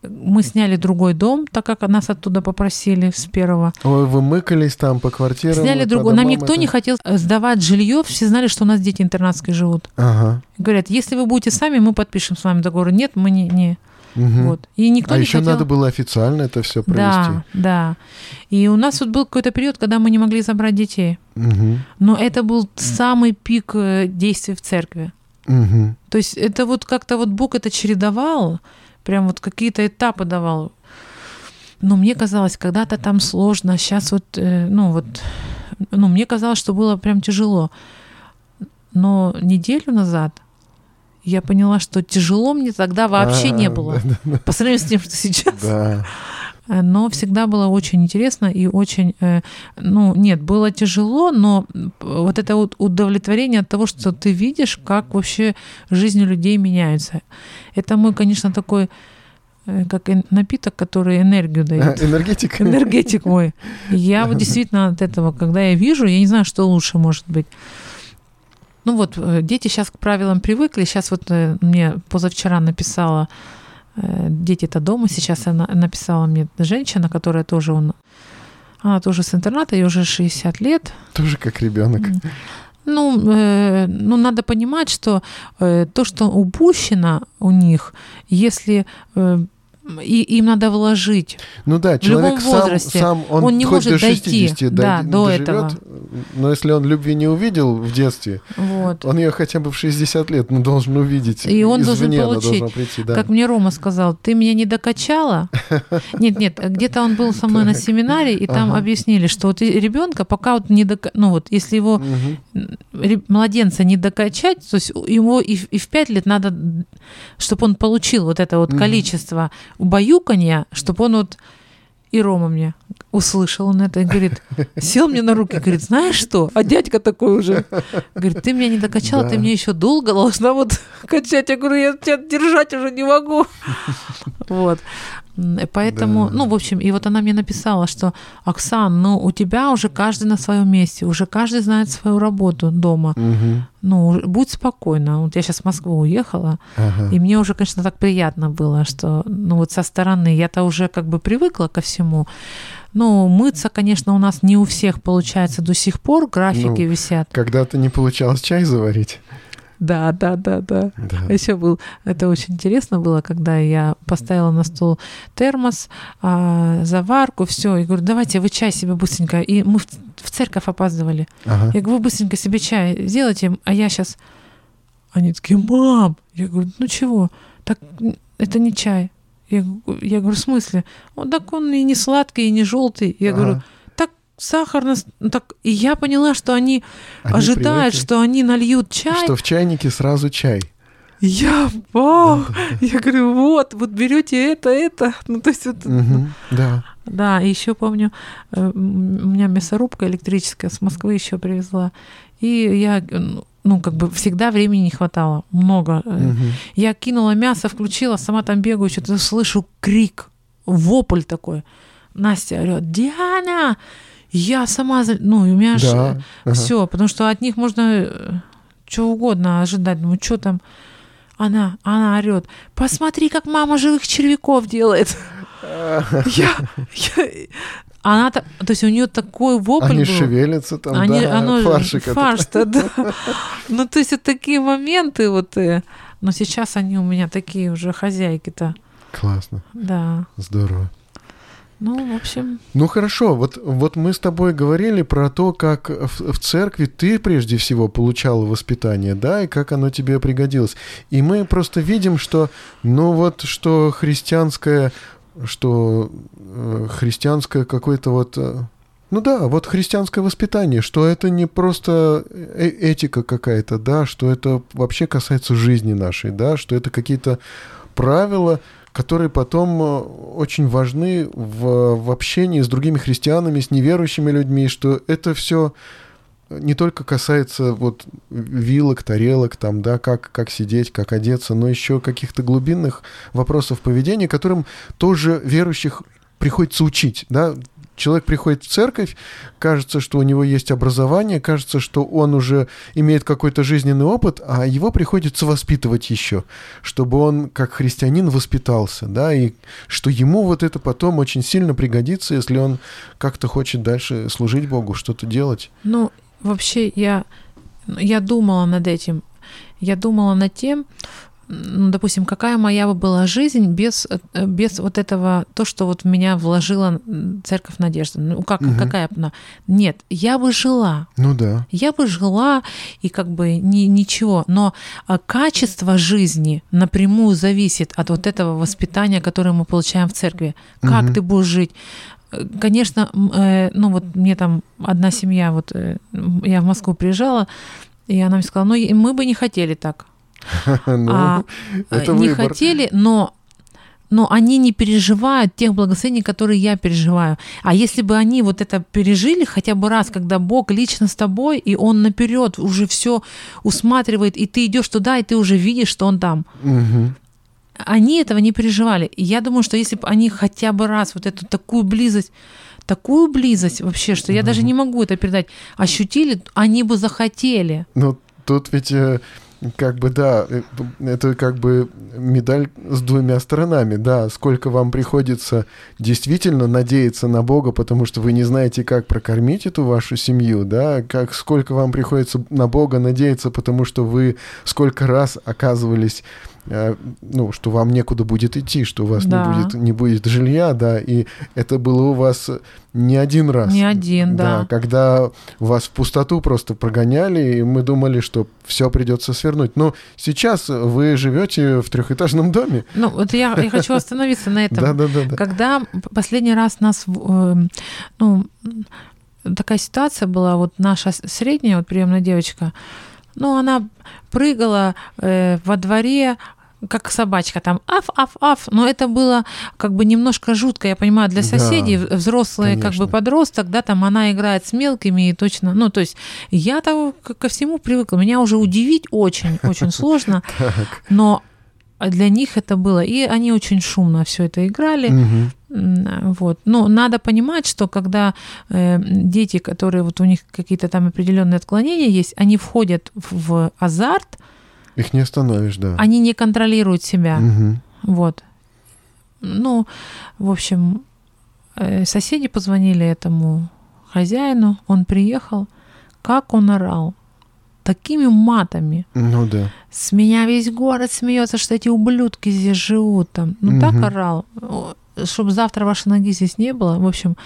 мы сняли другой дом, так как нас оттуда попросили с первого. Ой, вы мыкались там по квартирам? Сняли другой. Нам никто это... не хотел сдавать жилье, все знали, что у нас дети интернатские живут. Ага. Говорят, если вы будете сами, мы подпишем с вами договор. Нет, мы не... не. Угу. Вот. И никто а не еще хотел... надо было официально это все провести. Да, да. И у нас вот был какой-то период, когда мы не могли забрать детей. Угу. Но это был самый пик э, действий в церкви. Угу. То есть это вот как-то вот Бог это чередовал прям вот какие-то этапы давал. Но мне казалось, когда-то там сложно, сейчас вот, э, ну вот, ну мне казалось, что было прям тяжело. Но неделю назад я поняла, что тяжело мне тогда вообще не было. По сравнению с тем, что сейчас. Да. Но всегда было очень интересно и очень, э, ну, нет, было тяжело, но вот это вот удовлетворение от того, что ты видишь, как вообще жизнь людей меняется. Это мой, конечно, такой э, как напиток, который энергию дает. А, энергетик. Энергетик мой. Я вот действительно от этого, когда я вижу, я не знаю, что лучше может быть. Ну вот, э, дети сейчас к правилам привыкли. Сейчас вот мне позавчера написала Э, дети-то дома. Сейчас она написала мне женщина, которая тоже он, она тоже с интерната, ей уже 60 лет. Тоже как ребенок. Ну, э, ну, надо понимать, что э, то, что упущено у них, если э, и им надо вложить. Ну да, человек в любом возрасте, сам, сам он, он не может до 60 дойти, да, до доживет, этого. Но если он любви не увидел в детстве, вот. он ее хотя бы в 60 лет ну, должен увидеть. И он Извне должен получить. Прийти, да. Как мне Рома сказал, ты меня не докачала. Нет, нет, где-то он был со мной на семинаре, и там объяснили, что вот ребенка пока вот не док... ну вот если его младенца не докачать, то есть ему и в 5 лет надо, чтобы он получил вот это вот количество убаюканья, чтобы он вот и Рома мне услышал он это и говорит, сел мне на руки, говорит, знаешь что? А дядька такой уже. Говорит, ты меня не докачала, да. ты мне еще долго должна вот качать. Я говорю, я тебя держать уже не могу. Вот. Поэтому, да. ну, в общем, и вот она мне написала, что, Оксан, ну, у тебя уже каждый на своем месте, уже каждый знает свою работу дома. Угу. Ну, будь спокойна. Вот я сейчас в Москву уехала, ага. и мне уже, конечно, так приятно было, что, ну, вот со стороны я-то уже как бы привыкла ко всему. Ну, мыться, конечно, у нас не у всех получается до сих пор, графики ну, висят. Когда-то не получалось чай заварить. Да, да, да, да. да. Еще был, это очень интересно было, когда я поставила на стол термос, а, заварку, все, и говорю, давайте вы чай себе быстренько. И мы в, в церковь опаздывали. Ага. Я говорю, вы быстренько себе чай сделайте, а я сейчас... Они такие, мам! Я говорю, ну чего? Так это не чай. Я, я говорю, в смысле? Он так он и не сладкий, и не желтый. Я ага. говорю, сахар, ну, так, и я поняла, что они, они ожидают, привыкли, что они нальют чай. Что в чайнике сразу чай. Я, вау, да, да. я говорю, вот, вот берете это, это, ну то есть вот, угу, да. Да, и еще помню, э, у меня мясорубка электрическая с Москвы еще привезла, и я, ну как бы всегда времени не хватало, много. Угу. Я кинула мясо, включила, сама там бегаю, что-то слышу крик, вопль такой. Настя орет, Диана, я сама, ну, у меня да. ага. все, потому что от них можно э, что угодно ожидать. Ну, что там? Она, она орет. Посмотри, как мама живых червяков делает. Я, я, она, то есть у нее такой вопль Они был. шевелятся там, Они, да, оно, фаршик. Фарш-то, да. Ну, то есть это такие моменты вот. Э, но сейчас они у меня такие уже хозяйки-то. Классно. Да. Здорово. Ну, в общем... Ну, хорошо. Вот, вот мы с тобой говорили про то, как в, в церкви ты прежде всего получал воспитание, да, и как оно тебе пригодилось. И мы просто видим, что, ну вот, что христианское, что э, христианское какое-то вот... Э, ну да, вот христианское воспитание, что это не просто э этика какая-то, да, что это вообще касается жизни нашей, да, что это какие-то правила, которые потом э, очень важны в, в общении с другими христианами, с неверующими людьми, что это все не только касается вот вилок, тарелок, там, да, как, как сидеть, как одеться, но еще каких-то глубинных вопросов поведения, которым тоже верующих приходится учить, да, Человек приходит в церковь, кажется, что у него есть образование, кажется, что он уже имеет какой-то жизненный опыт, а его приходится воспитывать еще, чтобы он как христианин воспитался, да, и что ему вот это потом очень сильно пригодится, если он как-то хочет дальше служить Богу, что-то делать. Ну, вообще я, я думала над этим. Я думала над тем, ну, допустим, какая моя бы была жизнь без, э, без вот этого, то, что вот в меня вложила церковь надежды. Ну, как, угу. какая она? Нет, я бы жила. Ну да. Я бы жила, и как бы ни, ничего. Но а, качество жизни напрямую зависит от вот этого воспитания, которое мы получаем в церкви. Как угу. ты будешь жить? Конечно, э, ну вот мне там одна семья, вот э, я в Москву приезжала, и она мне сказала, ну мы бы не хотели так. ну, а, это не выбор. хотели, но но они не переживают тех благословений, которые я переживаю. А если бы они вот это пережили хотя бы раз, когда Бог лично с тобой, и Он наперед уже все усматривает, и ты идешь туда, и ты уже видишь, что Он там. Угу. Они этого не переживали. И я думаю, что если бы они хотя бы раз вот эту такую близость такую близость вообще, что я даже не могу это передать, ощутили, они бы захотели. Ну, тут ведь э, как бы, да, э, это как бы медаль с двумя сторонами, да, сколько вам приходится действительно надеяться на Бога, потому что вы не знаете, как прокормить эту вашу семью, да, как сколько вам приходится на Бога надеяться, потому что вы сколько раз оказывались ну, что вам некуда будет идти, что у вас да. не, будет, не будет жилья, да, и это было у вас не один раз. Не один, да. да. Когда вас в пустоту просто прогоняли, и мы думали, что все придется свернуть. Но сейчас вы живете в трехэтажном доме. Ну, вот я, я хочу остановиться на этом. Да, да, да. Когда последний раз нас, э, ну, такая ситуация была, вот наша средняя, вот приемная девочка, ну, она прыгала э, во дворе, как собачка там аф, аф, аф. Но это было как бы немножко жутко, я понимаю, для соседей, да, взрослые конечно. как бы подросток, да, там она играет с мелкими и точно, ну, то есть я там ко всему привыкла. Меня уже удивить очень, очень сложно, но для них это было, и они очень шумно все это играли. Вот. Но надо понимать, что когда э, дети, которые вот у них какие-то там определенные отклонения есть, они входят в, в азарт, их не остановишь, да. Они не контролируют себя. Угу. Вот. Ну, в общем, э, соседи позвонили этому хозяину, он приехал, как он орал, такими матами. Ну да. С меня весь город смеется, что эти ублюдки здесь живут там. Ну угу. так орал, чтобы завтра вашей ноги здесь не было. В общем,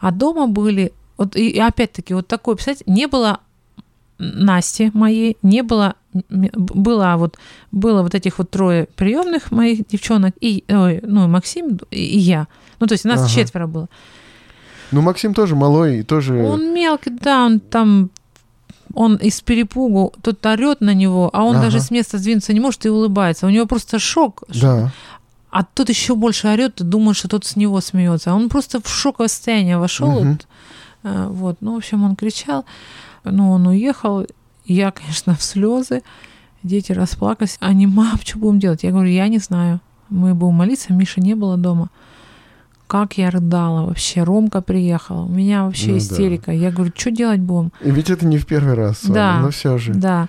а дома были вот и опять-таки вот такой, представляете, не было Насти моей, не было было вот было вот этих вот трое приемных моих девчонок и ой, ну Максим и, я. Ну то есть нас ага. четверо было. Ну Максим тоже малой и тоже. Он мелкий, да, он там он из перепугу тут орет на него, а он ага. даже с места сдвинуться не может и улыбается. У него просто шок. Да. А тут еще больше орет, ты думаешь, что тот с него смеется. А он просто в шоковое состояние вошел. Угу. Э, вот. Ну, в общем, он кричал. Ну, он уехал. Я, конечно, в слезы. Дети расплакались. Они, мам, что будем делать? Я говорю, я не знаю. Мы будем молиться, Миши не было дома. Как я рыдала вообще. Ромка приехала. У меня вообще ну, истерика. Да. Я говорю, что делать будем? И ведь это не в первый раз. Да. Но все же. Да.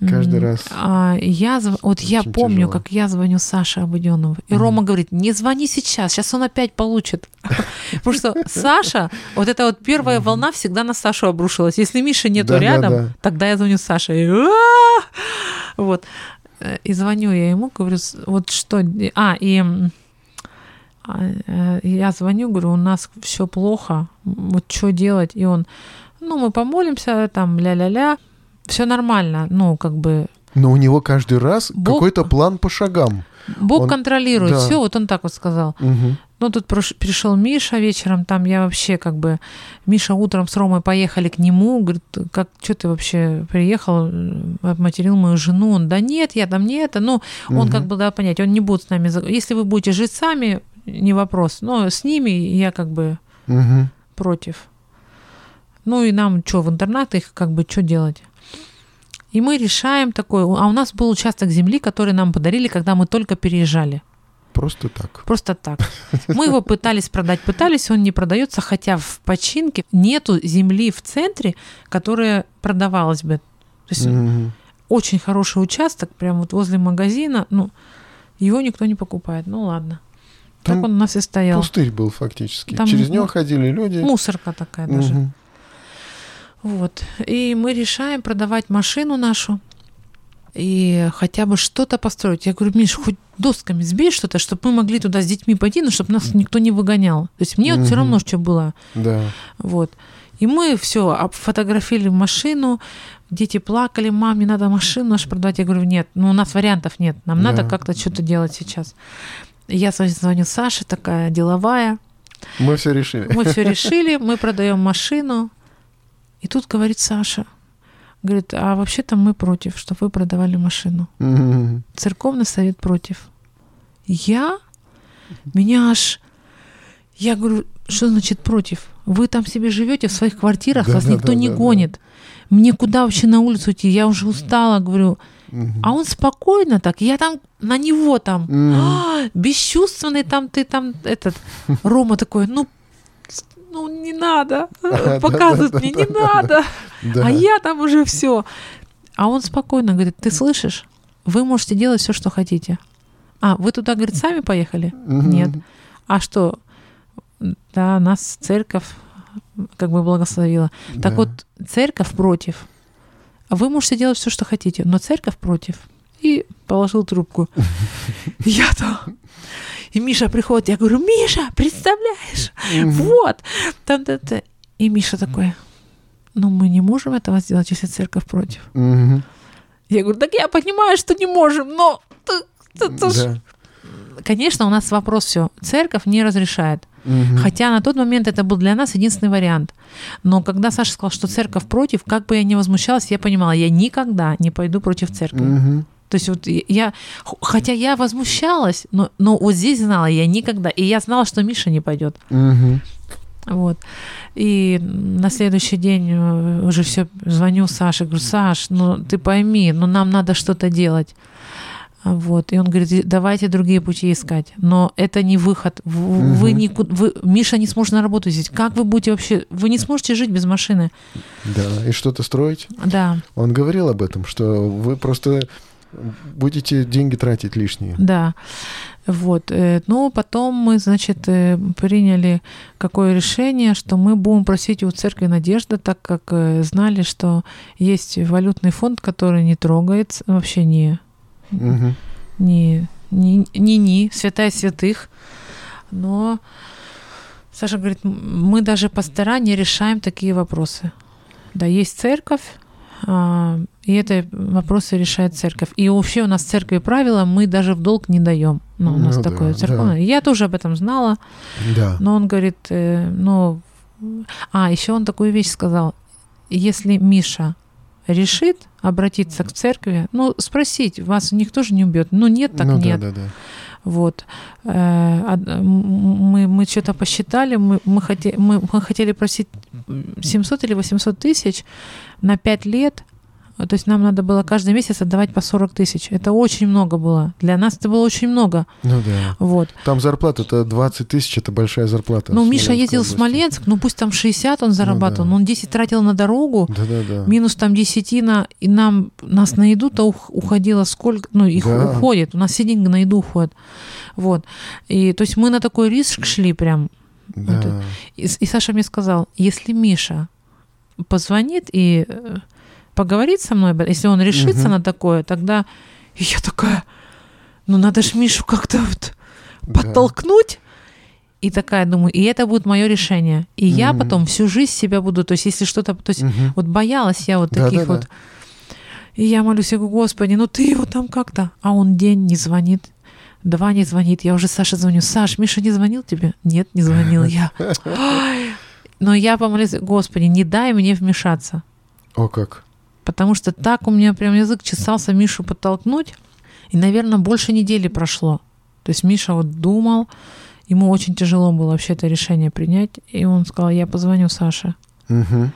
Каждый раз. А, я, вот я помню, тяжело. как я звоню Саше Абуденову, и mm Рома говорит, не звони сейчас, сейчас он опять получит. Потому что Саша, вот эта вот первая волна всегда на Сашу обрушилась. Если Миши нету рядом, тогда я звоню Саше. Вот. И звоню я ему, говорю, вот что... А, и а, э, я звоню, говорю, у нас все плохо, вот что делать? И он, ну, мы помолимся, там, ля-ля-ля все нормально, ну, как бы... Но у него каждый раз Бог... какой-то план по шагам. Бог он... контролирует да. все, вот он так вот сказал. Угу. Ну, тут пришел Миша вечером, там я вообще как бы... Миша утром с Ромой поехали к нему, говорит, как, что ты вообще приехал, обматерил мою жену? Он, да нет, я там не это. Ну, он угу. как бы дал понять, он не будет с нами... Если вы будете жить сами, не вопрос. Но с ними я как бы угу. против. Ну и нам что, в интернат их как бы что делать? И мы решаем такое. А у нас был участок земли, который нам подарили, когда мы только переезжали. Просто так. Просто так. Мы его пытались продать, пытались, он не продается, хотя в починке нету земли в центре, которая продавалась бы. То есть mm-hmm. очень хороший участок, прямо вот возле магазина, ну, его никто не покупает. Ну ладно. Там так он у нас и стоял. Пустырь был фактически. Там Через него ходили люди. Мусорка такая даже. Угу. Вот. И мы решаем продавать машину нашу и хотя бы что-то построить. Я говорю, Миш, хоть досками сбей что-то, чтобы мы могли туда с детьми пойти, но чтобы нас никто не выгонял. То есть мне вот все равно, что было. Да. Вот. И мы все фотографировали машину, дети плакали, мам, не надо машину нашу продавать. Я говорю, нет, ну у нас вариантов нет, нам да. надо как-то что-то делать сейчас. Я звоню Саше, такая деловая. Мы все решили. Мы все решили, мы продаем машину. И тут говорит Саша, говорит, а вообще-то мы против, чтобы вы продавали машину. Mm-hmm. Церковный совет против. Я? Меня аж... Я говорю, что значит против? Вы там себе живете в своих квартирах, да, вас да, никто да, не да, гонит. Да. Мне куда вообще на улицу идти? Я уже устала, говорю. Угу. А он спокойно так, я там на него там, угу. а, бесчувственный там ты там этот Рома такой, ну ну не надо, показывают мне, не надо. А я там уже все. А он спокойно говорит, ты слышишь, вы можете делать все, что хотите. А, вы туда, говорит, сами поехали? Нет. А что? Да, нас церковь как бы благословила. Так вот, церковь против. А вы можете делать все, что хотите, но церковь против. И положил трубку. Я там и Миша приходит, я говорю, Миша, представляешь, вот. Там, там, там. И Миша такой, ну мы не можем этого сделать, если церковь против. Я говорю, так я понимаю, что не можем, но... Конечно, у нас вопрос все. Церковь не разрешает. Угу. Хотя на тот момент это был для нас единственный вариант. Но когда Саша сказал, что церковь против, как бы я ни возмущалась, я понимала, я никогда не пойду против церкви. Угу. То есть вот я, хотя я возмущалась, но, но вот здесь знала я никогда, и я знала, что Миша не пойдет. Угу. Вот. И на следующий день э, уже все звоню Саше, говорю, Саш, ну ты пойми, ну нам надо что-то делать. Вот. И он говорит, давайте другие пути искать. Но это не выход. Вы, угу. не, вы, Миша не сможет на работу здесь. Как вы будете вообще... Вы не сможете жить без машины. Да, и что-то строить. Да. Он говорил об этом, что вы просто будете деньги тратить лишние. Да. Вот. Э, ну, потом мы, значит, э, приняли какое решение, что мы будем просить у церкви Надежда, так как э, знали, что есть валютный фонд, который не трогается, вообще не, угу. не, не, не, не, святая святых. Но Саша говорит, мы даже пастора не решаем такие вопросы. Да, есть церковь, а, и это вопросы решает церковь. И вообще у нас в церкви правила мы даже в долг не даем. Ну, у нас ну, такое да, церковное. Да. Я тоже об этом знала. Да. Но он говорит, э, ну... А, еще он такую вещь сказал. Если Миша решит обратиться к церкви, ну, спросить, вас никто же не убьет. Ну, нет, так ну, нет. Да, да, да. Вот. Э, мы, мы что-то посчитали, мы, мы, хотели, мы, мы хотели просить 700 или 800 тысяч на 5 лет, то есть нам надо было каждый месяц отдавать по 40 тысяч. Это очень много было. Для нас это было очень много. Ну да. Вот. Там зарплата, это 20 тысяч, это большая зарплата. Ну, Миша ездил области. в Смоленск, ну пусть там 60 он зарабатывал, ну, да. но он 10 тратил на дорогу, да, да, да. минус там десятина, и нам, нас на еду-то уходило сколько, ну, их да. уходит, у нас все деньги на еду уходят. Вот. И то есть мы на такой риск шли прям. Да. Вот. И, и Саша мне сказал, если Миша позвонит и э, поговорит со мной, если он решится угу. на такое, тогда и я такая, ну надо же Мишу как-то вот да. подтолкнуть. И такая думаю, и это будет мое решение. И mm я потом всю жизнь себя буду, то есть если что-то, то есть mm вот боялась я вот да, таких да, вот. Да. И я молюсь, я говорю, Господи, ну ты его там как-то. А он день не звонит, Два не звонит. Я уже Саше звоню. Саш, Миша не звонил тебе? Нет, не звонил я. Но я помолилась, Господи, не дай мне вмешаться. О, как? Потому что так у меня прям язык чесался Мишу подтолкнуть. И, наверное, больше недели прошло. То есть Миша вот думал, ему очень тяжело было вообще это решение принять. И он сказал, я позвоню Саше. Угу.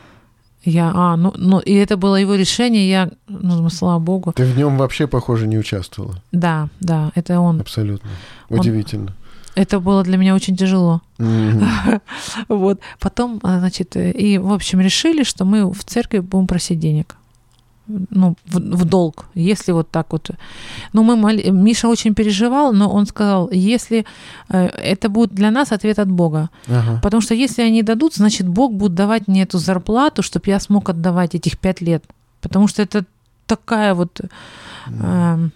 Я, а, ну, ну, и это было его решение, я, ну, слава богу. Ты в нем вообще, похоже, не участвовала. Да, да, это он. Абсолютно. Удивительно. Он, это было для меня очень тяжело. Mm-hmm. вот. Потом, а, значит, и, в общем, решили, что мы в церкви будем просить денег ну, в, в долг, если вот так вот. Но мы моли... Миша очень переживал, но он сказал, если э, это будет для нас ответ от Бога. Ага. Потому что если они дадут, значит, Бог будет давать мне эту зарплату, чтобы я смог отдавать этих пять лет. Потому что это такая вот... Э,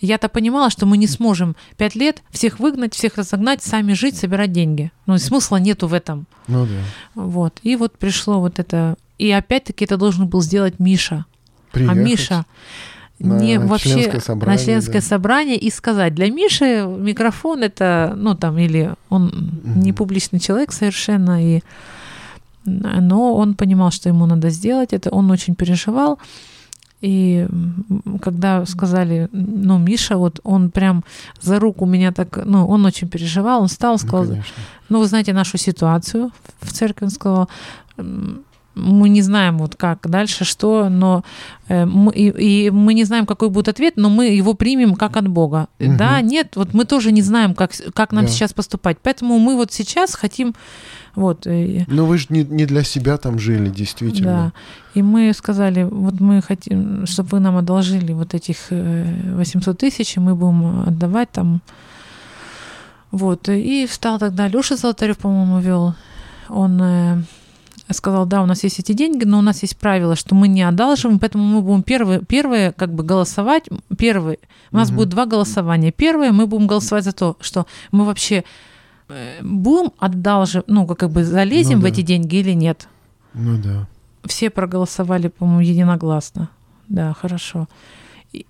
я-то понимала, что мы не сможем пять лет всех выгнать, всех разогнать, сами жить, собирать деньги. Ну, смысла нету в этом. Ну да. Вот. И вот пришло вот это... И опять-таки это должен был сделать Миша. Приехать. А Миша не на вообще членское собрание, на членское да. собрание и сказать для Миши микрофон это ну там или он mm-hmm. не публичный человек совершенно и но он понимал что ему надо сделать это он очень переживал и когда сказали, ну, Миша, вот он прям за руку меня так, ну, он очень переживал, он встал, сказал, ну, ну вы знаете нашу ситуацию в церкви, он сказал, мы не знаем вот как дальше, что, но э, мы, и, и мы не знаем, какой будет ответ, но мы его примем как от Бога. Угу. Да, нет, вот мы тоже не знаем, как, как нам да. сейчас поступать. Поэтому мы вот сейчас хотим вот. Но вы же не, не для себя там жили, действительно. Да. И мы сказали, вот мы хотим, чтобы вы нам одолжили вот этих 800 э, тысяч, и мы будем отдавать там. Вот. И встал тогда Леша Золотарев, по-моему, вел. Он э, сказал, да, у нас есть эти деньги, но у нас есть правило, что мы не одалживаем, поэтому мы будем первые, первые как бы голосовать. Первые, у нас угу. будет два голосования. Первое, мы будем голосовать за то, что мы вообще э, будем одалживать, ну, как бы залезем ну, да. в эти деньги или нет. Ну да. Все проголосовали, по-моему, единогласно. Да, хорошо.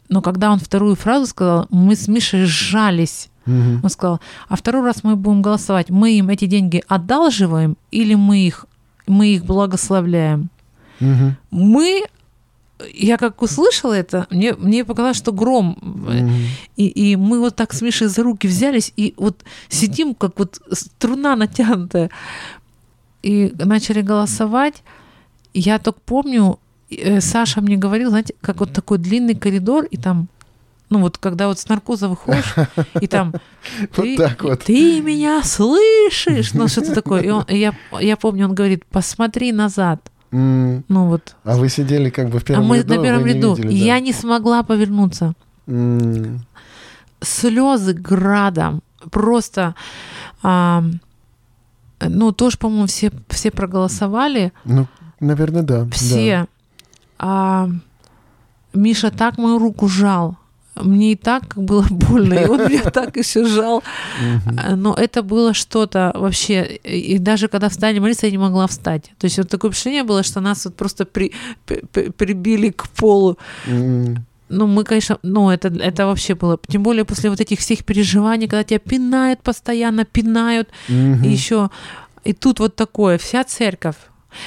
Но когда он вторую фразу сказал, мы с Мишей сжались. Угу. Он сказал, а второй раз мы будем голосовать, мы им эти деньги одалживаем или мы их мы их благословляем. Угу. Мы я как услышала это, мне, мне показалось, что гром. Mm-hmm. И, и мы вот так с Мишей за руки взялись и вот сидим, как вот струна натянутая. И начали голосовать. Я только помню, э, Саша мне говорил, знаете, как вот такой длинный коридор, и там ну вот когда вот с наркоза выходишь, и там ты, вот вот. ты меня слышишь, ну что-то такое. И, он, и я, я помню, он говорит, посмотри назад. Mm. Ну вот. А вы сидели как бы в первом ряду? А мы ряду, на первом ряду. Видели, да? Я не смогла повернуться. Mm. Слезы градом. Просто... А, ну, тоже, по-моему, все, все проголосовали. Ну, наверное, да. Все. Да. А, Миша так мою руку жал мне и так было больно, и он меня так еще жал. Но это было что-то вообще. И даже когда встали молиться, я не могла встать. То есть вот такое впечатление было, что нас вот просто при, при, прибили к полу. Ну, мы, конечно, ну, это, это вообще было. Тем более после вот этих всех переживаний, когда тебя пинают постоянно, пинают. И еще. И тут вот такое, вся церковь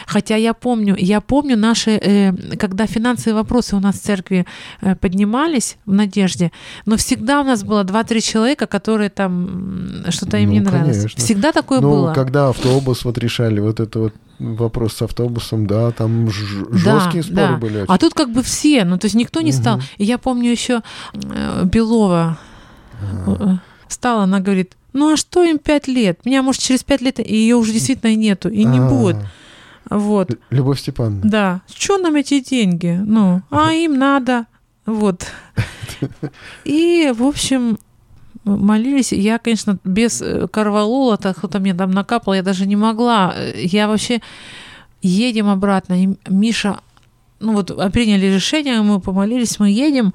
Хотя я помню, я помню наши, э, когда финансовые вопросы у нас в церкви э, поднимались в надежде, но всегда у нас было 2-3 человека, которые там что-то им ну, не нравилось. Конечно. Всегда такое ну, было. когда автобус вот решали, вот это вот вопрос с автобусом, да, там жесткие да, споры да. были. Очень. А тут как бы все, ну то есть никто не угу. стал. И я помню еще э, Белова ага. стала, она говорит, ну а что им пять лет? Меня, может, через пять лет ее уже действительно нету, и не а будет. Вот. Любовь Степановна. Да. Что нам эти деньги? Ну, а им надо. Вот. И, в общем, молились. Я, конечно, без э, корвалола, так кто-то мне там накапал, я даже не могла. Я вообще... Едем обратно. И Миша... Ну вот приняли решение, мы помолились, мы едем.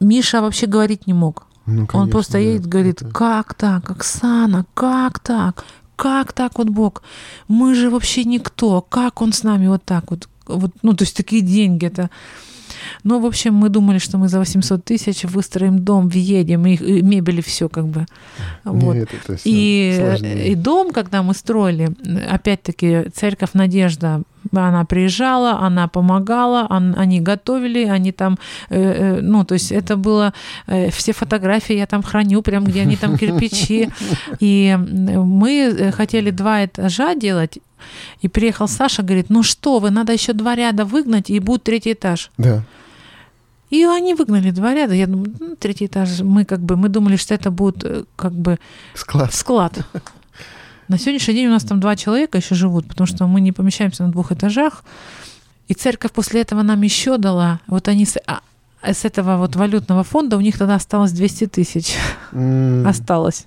Миша вообще говорить не мог. Ну, конечно, Он просто едет, говорит, это... как так, Оксана, как так? Как так вот Бог? Мы же вообще никто. Как он с нами вот так вот? вот ну, то есть такие деньги это... Ну, в общем, мы думали, что мы за 800 тысяч выстроим дом, въедем, и, и мебели все как бы. Вот. Нет, это и, и дом, когда мы строили, опять-таки, церковь Надежда она приезжала, она помогала, он, они готовили, они там, э, э, ну, то есть это было, э, все фотографии я там храню, прям где они там кирпичи. И мы э, хотели два этажа делать, и приехал Саша, говорит, ну что вы, надо еще два ряда выгнать, и будет третий этаж. Да. И они выгнали два ряда. Я думаю, ну, третий этаж. Мы как бы, мы думали, что это будет э, как бы склад. склад. На сегодняшний день у нас там два человека еще живут, потому что мы не помещаемся на двух этажах. И церковь после этого нам еще дала. Вот они с, а, с этого вот валютного фонда у них тогда осталось 200 тысяч. Mm. Осталось.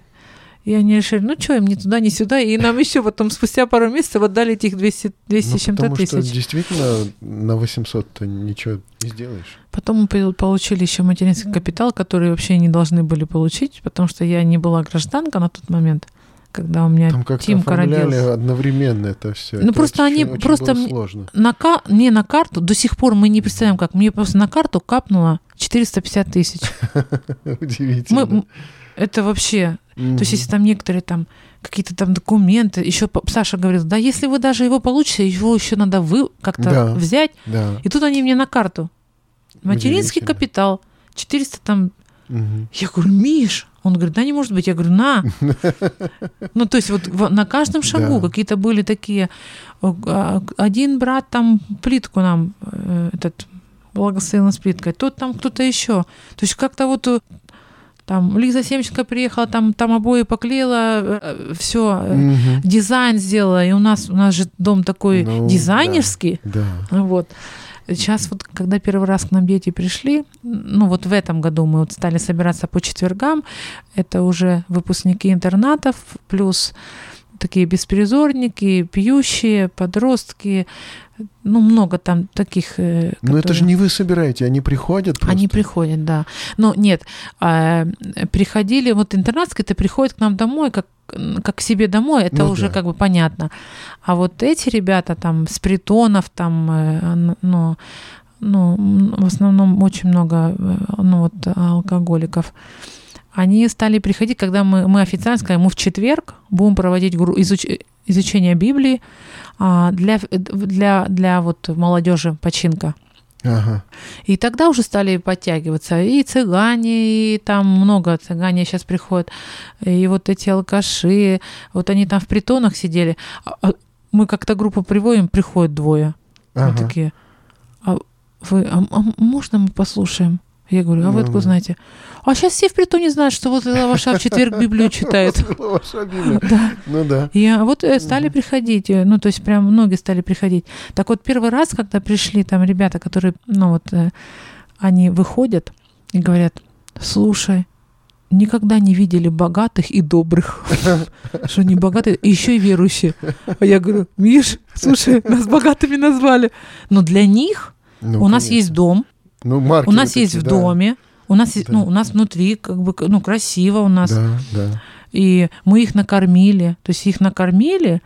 И они решили, ну что, им ни туда, ни сюда. И нам еще потом спустя пару месяцев отдали этих 200, 200 ну, чем-то тысяч. Потому что действительно на 800-то ничего не сделаешь. Потом мы получили еще материнский капитал, который вообще не должны были получить, потому что я не была гражданка на тот момент когда у меня Там как Тимка родился. одновременно это все. Ну это просто очень, они очень просто сложно. На, не на карту, до сих пор мы не представляем как. Мне просто на карту капнуло 450 тысяч. Удивительно. Мы, это вообще... Mm-hmm. То есть если там некоторые там какие-то там документы, еще Саша говорил, да если вы даже его получите, его еще надо вы как-то да, взять. Да. И тут они мне на карту. Материнский капитал, 400 там... Угу. Я говорю, Миш, он говорит, да не может быть. Я говорю, на. Ну, то есть вот на каждом шагу да. какие-то были такие... А, один брат там плитку нам, э, этот, благословил с плиткой, тот там кто-то еще. То есть как-то вот э, там Лиза Семченко приехала, там, там обои поклеила, э, все, угу. дизайн сделала, и у нас, у нас же дом такой ну, дизайнерский. Да, да. Вот. Сейчас вот, когда первый раз к нам дети пришли, ну вот в этом году мы вот стали собираться по четвергам, это уже выпускники интернатов, плюс такие беспризорники, пьющие, подростки, ну, много там таких... Которые... Но это же не вы собираете, они приходят просто. Они приходят, да. Но нет, а, приходили, вот интернатские, это приходят к нам домой, как, как к себе домой, это ну, уже да. как бы понятно. А вот эти ребята там с притонов, там, э, ну, ну, в основном очень много, э, ну, вот, алкоголиков, они стали приходить, когда мы, мы официально сказали, мы в четверг будем проводить изуч, изучение Библии а, для, для, для вот молодежи починка. Ага. И тогда уже стали подтягиваться и цыгане, и там много цыгане сейчас приходят, и вот эти алкаши, вот они там в притонах сидели. А, а мы как-то группу приводим, приходят двое. Ага. Вот такие. А вы, а, а можно мы послушаем? Я говорю, а вы откуда знаете? А сейчас все в притоне знают, что вот Лаваша в четверг Библию читает. Лаваша Библию. Да. Ну да. И а вот э, стали приходить, э, ну то есть прям многие стали приходить. Так вот первый раз, когда пришли там ребята, которые, ну вот, э, они выходят и говорят, слушай, никогда не видели богатых и добрых. Что не богатые, еще и верующие. А я говорю, Миш, слушай, нас богатыми назвали. Но для них ну, у нас есть дом, ну, у нас есть в доме, у нас, да. ну, у нас внутри как бы, ну, красиво у нас. Да, да. И мы их накормили. То есть их накормили,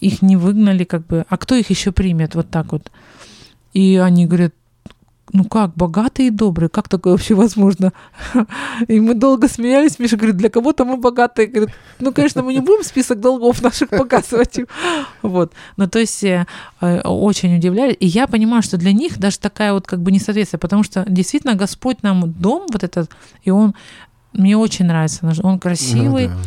их не выгнали как бы. А кто их еще примет вот так вот? И они говорят, ну как, богатые и добрые, как такое вообще возможно? И мы долго смеялись, Миша говорит, для кого-то мы богатые. Говорит, ну, конечно, мы не будем список долгов наших показывать. Вот. Ну, то есть э, очень удивляли. И я понимаю, что для них даже такая вот как бы несоответствие, потому что действительно Господь нам дом вот этот, и он мне очень нравится, он красивый. Ну, да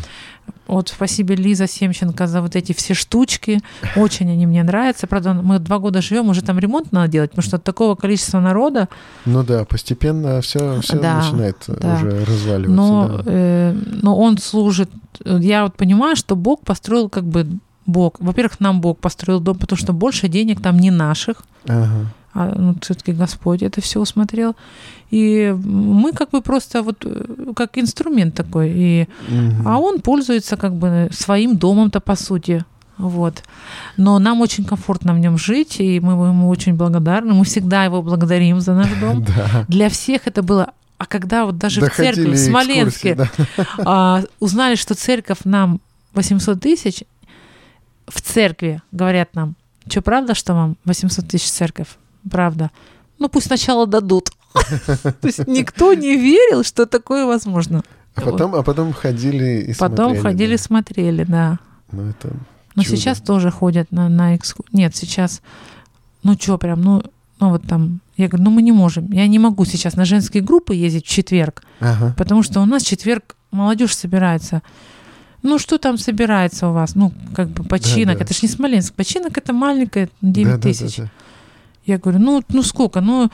вот спасибо Лиза Семченко за вот эти все штучки. Очень они мне нравятся. Правда, мы два года живем, уже там ремонт надо делать, потому что от такого количества народа. Ну да, постепенно все, все да, начинает да. уже разваливаться. Но, да. э, но он служит. Я вот понимаю, что Бог построил как бы Бог. Во-первых, нам Бог построил дом, потому что больше денег там не наших. Ага а ну, все-таки Господь это все усмотрел. И мы как бы просто вот э, как инструмент такой. И, угу. А он пользуется как бы своим домом-то по сути. Вот. Но нам очень комфортно в нем жить, и мы ему очень благодарны. Мы всегда его благодарим за наш дом. Да. Для всех это было а когда вот даже Доходили в церкви в Смоленске да. а, узнали, что церковь нам 800 тысяч, в церкви говорят нам, что правда, что вам 800 тысяч церковь? Правда. ну пусть сначала дадут. То есть никто не верил, что такое возможно. А потом, а потом ходили и смотрели. Потом ходили и смотрели, да. Ну, это Но чудо. сейчас тоже ходят на, на экскурсию. Нет, сейчас, ну что, прям, ну, ну вот там, я говорю, ну мы не можем. Я не могу сейчас на женские группы ездить в четверг, ага. потому что у нас четверг молодежь собирается. Ну, что там собирается у вас? Ну, как бы починок. Да, да. Это же не Смоленск. Починок это маленькое, 9 да, тысяч. Да, да, да. Я говорю, ну, ну сколько? Ну,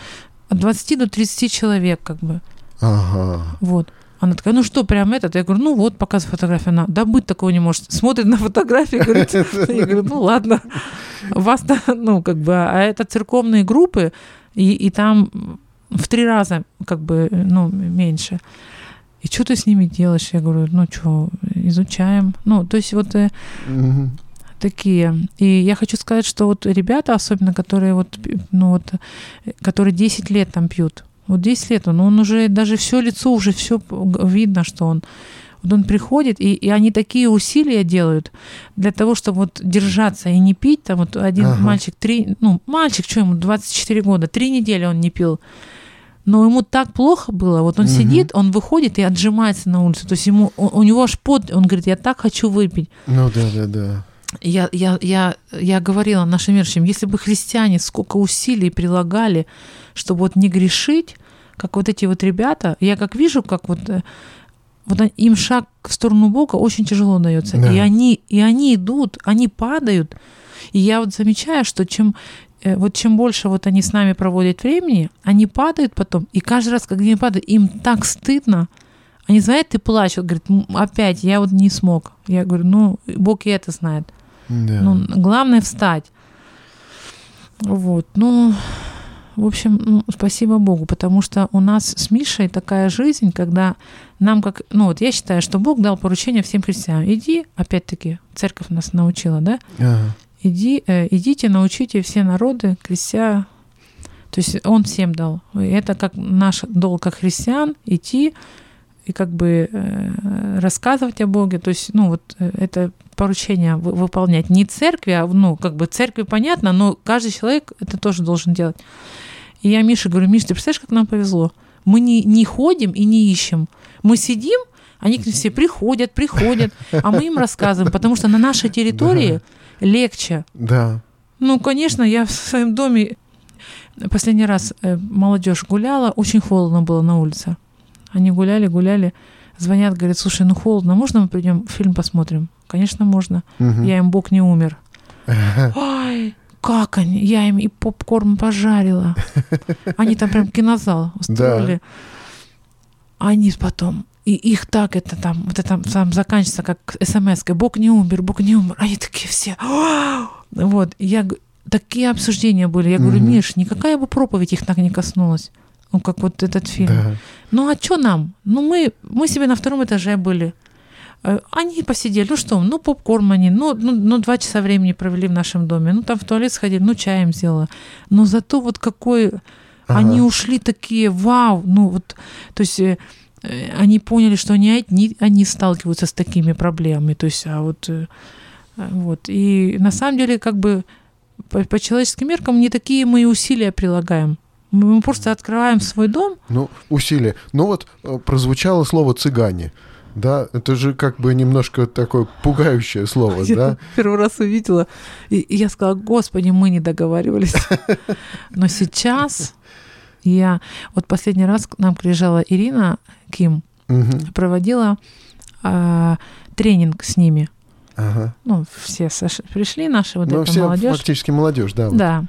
от 20 до 30 человек, как бы. Ага. Вот. Она такая, ну что, прям этот? Я говорю, ну вот, показываю фотографию. Она, да быть такого не может. Смотрит на фотографии, говорит, я говорю, ну ладно. Вас-то, ну, как бы, а это церковные группы, и, и там в три раза, как бы, ну, меньше. И что ты с ними делаешь? Я говорю, ну что, изучаем. Ну, то есть вот угу. Такие. И я хочу сказать, что вот ребята, особенно которые вот, ну вот, которые 10 лет там пьют, вот 10 лет он, он уже даже все лицо, уже все видно, что он вот он приходит, и, и они такие усилия делают для того, чтобы вот держаться и не пить. Там вот один ага. мальчик, три, ну, мальчик, что ему, 24 года, три недели он не пил. Но ему так плохо было. Вот он угу. сидит, он выходит и отжимается на улицу. То есть ему, у, у него аж под, он говорит, я так хочу выпить. Ну да, да, да. Я, я, я, я говорила нашим верующим, если бы христиане сколько усилий прилагали, чтобы вот не грешить, как вот эти вот ребята, я как вижу, как вот, э, вот им шаг в сторону Бога очень тяжело дается. Да. И, они, и они идут, они падают. И я вот замечаю, что чем, Э, вот чем больше вот они с нами проводят времени, они падают потом, и каждый раз, когда они падают, им так стыдно, они знают и плачут, говорят, опять я вот не смог. Я говорю, ну, Бог и это знает. Да. Ну, главное встать. Вот, ну, в общем, ну, спасибо Богу, потому что у нас с Мишей такая жизнь, когда нам как, ну вот я считаю, что Бог дал поручение всем христианам. Иди, опять-таки, церковь нас научила, да? Ага. Иди, э, идите, научите все народы, крестя. То есть он всем дал. Это как наш долг как христиан идти и как бы э, рассказывать о Боге. То есть, ну вот э, это поручение выполнять не церкви, а ну как бы церкви понятно, но каждый человек это тоже должен делать. И я Мише говорю, Миш, ты представляешь, как нам повезло? Мы не, не ходим и не ищем. Мы сидим, они к все приходят, приходят, а мы им рассказываем, потому что на нашей территории легче. Да. Ну, конечно, я в своем доме последний раз э, молодежь гуляла, очень холодно было на улице. Они гуляли, гуляли, звонят, говорят, слушай, ну холодно, можно мы придем фильм посмотрим? Конечно, можно. Угу. Я им Бог не умер. Ой, как они? Я им и попкорн пожарила. Они там прям кинозал устроили. Да. Они потом и их так это там, вот это там заканчивается как смс Бог не умер, Бог не умер. Они такие все, вот, я, такие обсуждения были. Я говорю, Миш, никакая бы проповедь их так не коснулась. Ну, как вот этот фильм. Да. Ну, а что нам? Ну, мы, мы себе на втором этаже были. Э, они посидели, ну что, ну попкорн они, ну, ну, ну два часа времени провели в нашем доме, ну там в туалет сходили, ну чаем сделала. Но зато вот какой... Ага. Они ушли такие, вау, ну вот, то есть э, Э, они поняли, что они одни, они сталкиваются с такими проблемами. То есть, а вот, вот. И на самом деле, как бы по, по человеческим меркам не такие мы усилия прилагаем. Мы просто открываем свой дом. Ну, усилия. Ну вот э, прозвучало слово цыгане. Да, это же как бы немножко такое пугающее слово, я да? Первый раз увидела, и, и я сказала, Господи, мы не договаривались. Но сейчас я вот последний раз к нам приезжала Ирина Ким, проводила а, тренинг с ними. Ага. Ну, все пришли наши вот ну, эта все молодежь. Фактически молодежь, да. Вот. Да.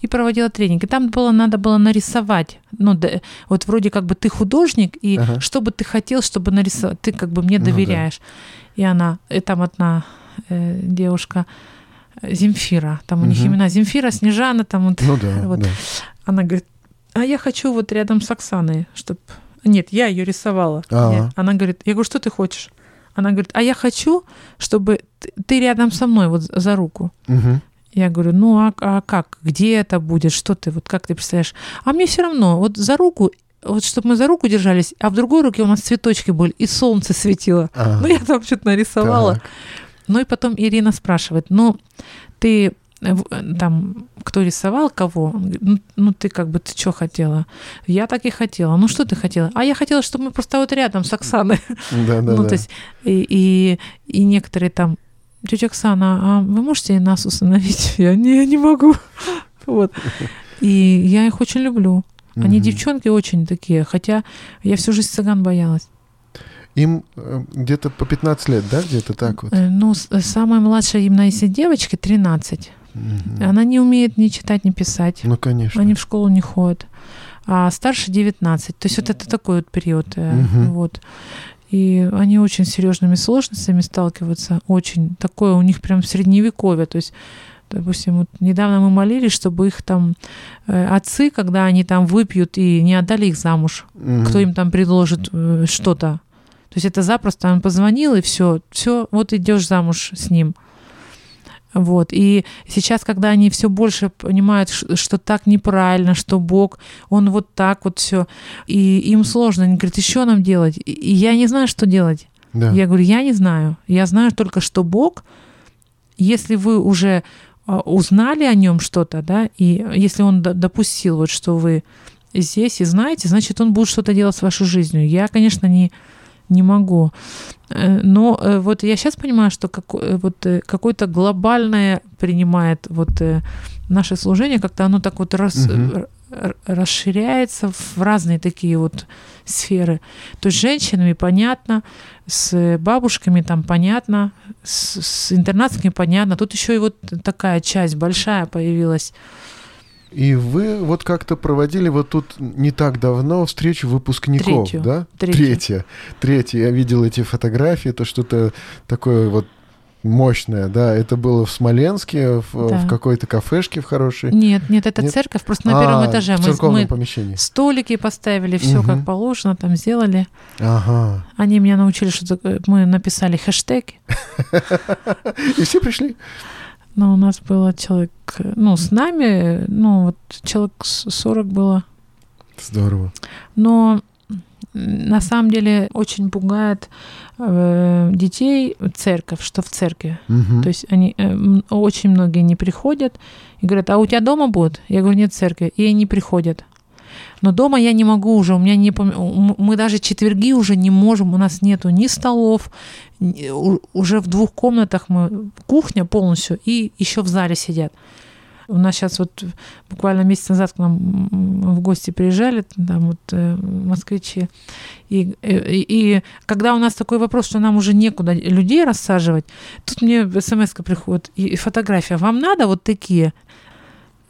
И проводила тренинг. И там было, надо было нарисовать. Ну, да, вот вроде как бы ты художник, и ага. что бы ты хотел, чтобы нарисовать, ты как бы мне доверяешь. Ну, да. И она, и там одна э, девушка, Земфира, там у угу. них имена Земфира, Снежана, там вот. Ну да, вот. да. Она говорит, а я хочу вот рядом с Оксаной, чтобы... Нет, я ее рисовала. Я... Она говорит, я говорю, что ты хочешь? Она говорит, а я хочу, чтобы ты рядом со мной вот за руку. Угу. Я говорю, ну а, а как? Где это будет? Что ты? Вот как ты представляешь? А мне все равно, вот за руку вот чтобы мы за руку держались, а в другой руке у нас цветочки были, и солнце светило. Ага. Ну, я там что-то нарисовала. Так. Ну, и потом Ирина спрашивает, ну, ты там, кто рисовал кого, ну, ну ты как бы, ты что хотела? Я так и хотела. Ну что ты хотела? А я хотела, чтобы мы просто вот рядом с Оксаной. Да, да, ну, да. то есть, и, и, и некоторые там, тетя Оксана, а вы можете нас установить? Я не, не могу. Вот. И я их очень люблю. Они угу. девчонки очень такие, хотя я всю жизнь цыган боялась. Им э, где-то по 15 лет, да, где-то так вот? Э, ну, самая младшая именно если девочки 13. Угу. Она не умеет ни читать, ни писать. Ну, конечно. Они в школу не ходят. А старше 19. То есть вот это такой вот период. Угу. Вот. И они очень серьезными сложностями сталкиваются. Очень. Такое у них прям средневековье. То есть Допустим, вот недавно мы молились, чтобы их там э, отцы, когда они там выпьют и не отдали их замуж, угу. кто им там предложит э, что-то. То есть это запросто он позвонил и все, все, вот идешь замуж с ним. Вот. И сейчас, когда они все больше понимают, что так неправильно, что Бог, Он вот так вот все, и им сложно, они говорят, еще нам делать. И я не знаю, что делать. Да. Я говорю, я не знаю. Я знаю только, что Бог, если вы уже а, узнали о нем что-то, да, и если он допустил вот, что вы здесь и знаете, значит, он будет что-то делать с вашей жизнью. Я, конечно, не, не могу. Э, но э, вот я сейчас понимаю, что как, э, вот какое-то глобальное принимает вот наше служение, как-то оно так вот раз, угу. расширяется в разные такие вот сферы. То есть с женщинами понятно, с бабушками там понятно, с, с интернатскими понятно. Тут еще и вот такая часть большая появилась. И вы вот как-то проводили вот тут не так давно встречу выпускников, Третью. да? Третью. Третья. Третья. Я видел эти фотографии, это что-то такое вот мощная, да. Это было в Смоленске, в, да. в какой-то кафешке в хорошей. Нет, нет, это нет? церковь, просто на а, первом этаже. В мы, церковном мы помещении. Столики поставили, все угу. как положено, там сделали. Ага. Они меня научили, что мы написали хэштеги. И все пришли. Ну, у нас было человек, ну, с нами, ну, вот человек 40 было. Здорово. Но на самом деле очень пугает э, детей церковь, что в церкви. Угу. То есть они э, очень многие не приходят и говорят, а у тебя дома будет? Я говорю, нет церкви, и они приходят. Но дома я не могу уже, у меня не мы даже четверги уже не можем, у нас нету ни столов, уже в двух комнатах мы кухня полностью и еще в зале сидят. У нас сейчас вот буквально месяц назад к нам в гости приезжали, там вот э, москвичи, и, э, и, и когда у нас такой вопрос, что нам уже некуда людей рассаживать, тут мне смс приходит и, и фотография. Вам надо вот такие?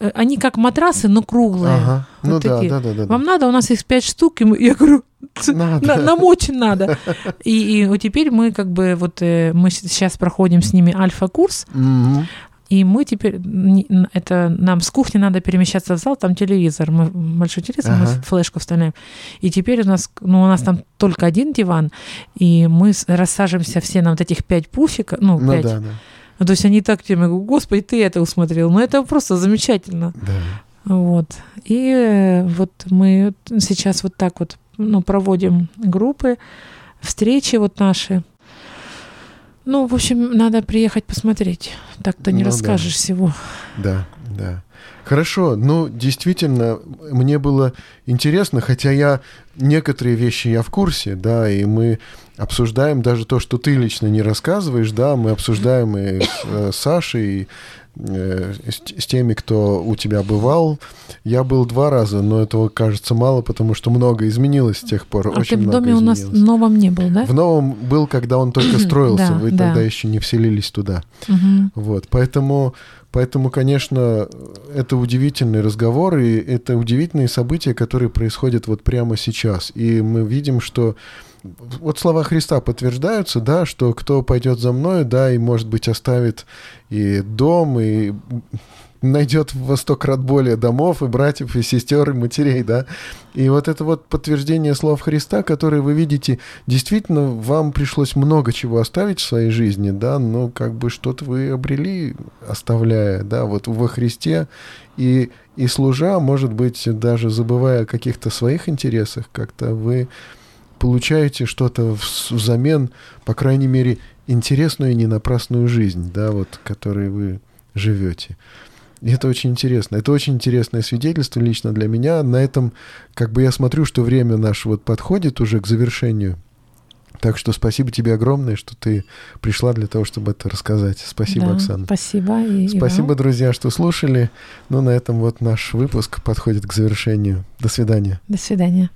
Э, они как матрасы, но круглые. Ага. Вот ну такие. да, да, да, да. Вам надо, у нас их пять штук, и мы, я говорю, надо. нам очень надо. И, и вот теперь мы как бы вот мы сейчас проходим с ними альфа-курс, угу. И мы теперь, это нам с кухни надо перемещаться в зал, там телевизор, мы большой телевизор, ага. мы флешку вставляем. И теперь у нас, ну, у нас там только один диван, и мы рассаживаемся все на вот этих пять пуфиков, ну, ну пять. Да, да. Ну, то есть они так тебе говорят, господи, ты это усмотрел. Ну, это просто замечательно. Да. Вот. И э, вот мы сейчас вот так вот ну, проводим группы, встречи вот наши. Ну, в общем, надо приехать посмотреть. Так-то не ну, расскажешь да. всего. Да, да. Хорошо, ну, действительно, мне было интересно, хотя я некоторые вещи я в курсе, да, и мы обсуждаем даже то, что ты лично не рассказываешь, да, мы обсуждаем и с э, Сашей, и Э, с, теми, кто у тебя бывал. Я был два раза, но этого кажется мало, потому что много изменилось с тех пор. А очень ты в доме у нас в новом не был, да? В новом был, когда он только строился. Вы тогда еще не вселились туда. Вот, поэтому Поэтому, конечно, это удивительный разговор, и это удивительные события, которые происходят вот прямо сейчас. И мы видим, что вот слова Христа подтверждаются, да, что кто пойдет за мной, да, и, может быть, оставит и дом, и найдет во сто крат более домов и братьев, и сестер, и матерей, да. И вот это вот подтверждение слов Христа, которые вы видите, действительно, вам пришлось много чего оставить в своей жизни, да, но как бы что-то вы обрели, оставляя, да, вот во Христе, и, и служа, может быть, даже забывая о каких-то своих интересах, как-то вы получаете что-то взамен, по крайней мере, интересную и не напрасную жизнь, да, вот, которой вы живете. Это очень интересно. Это очень интересное свидетельство лично для меня. На этом, как бы я смотрю, что время наше вот подходит уже к завершению. Так что спасибо тебе огромное, что ты пришла для того, чтобы это рассказать. Спасибо, да, Оксана. Спасибо. И, спасибо, и друзья, что слушали. Ну, на этом вот наш выпуск подходит к завершению. До свидания. До свидания.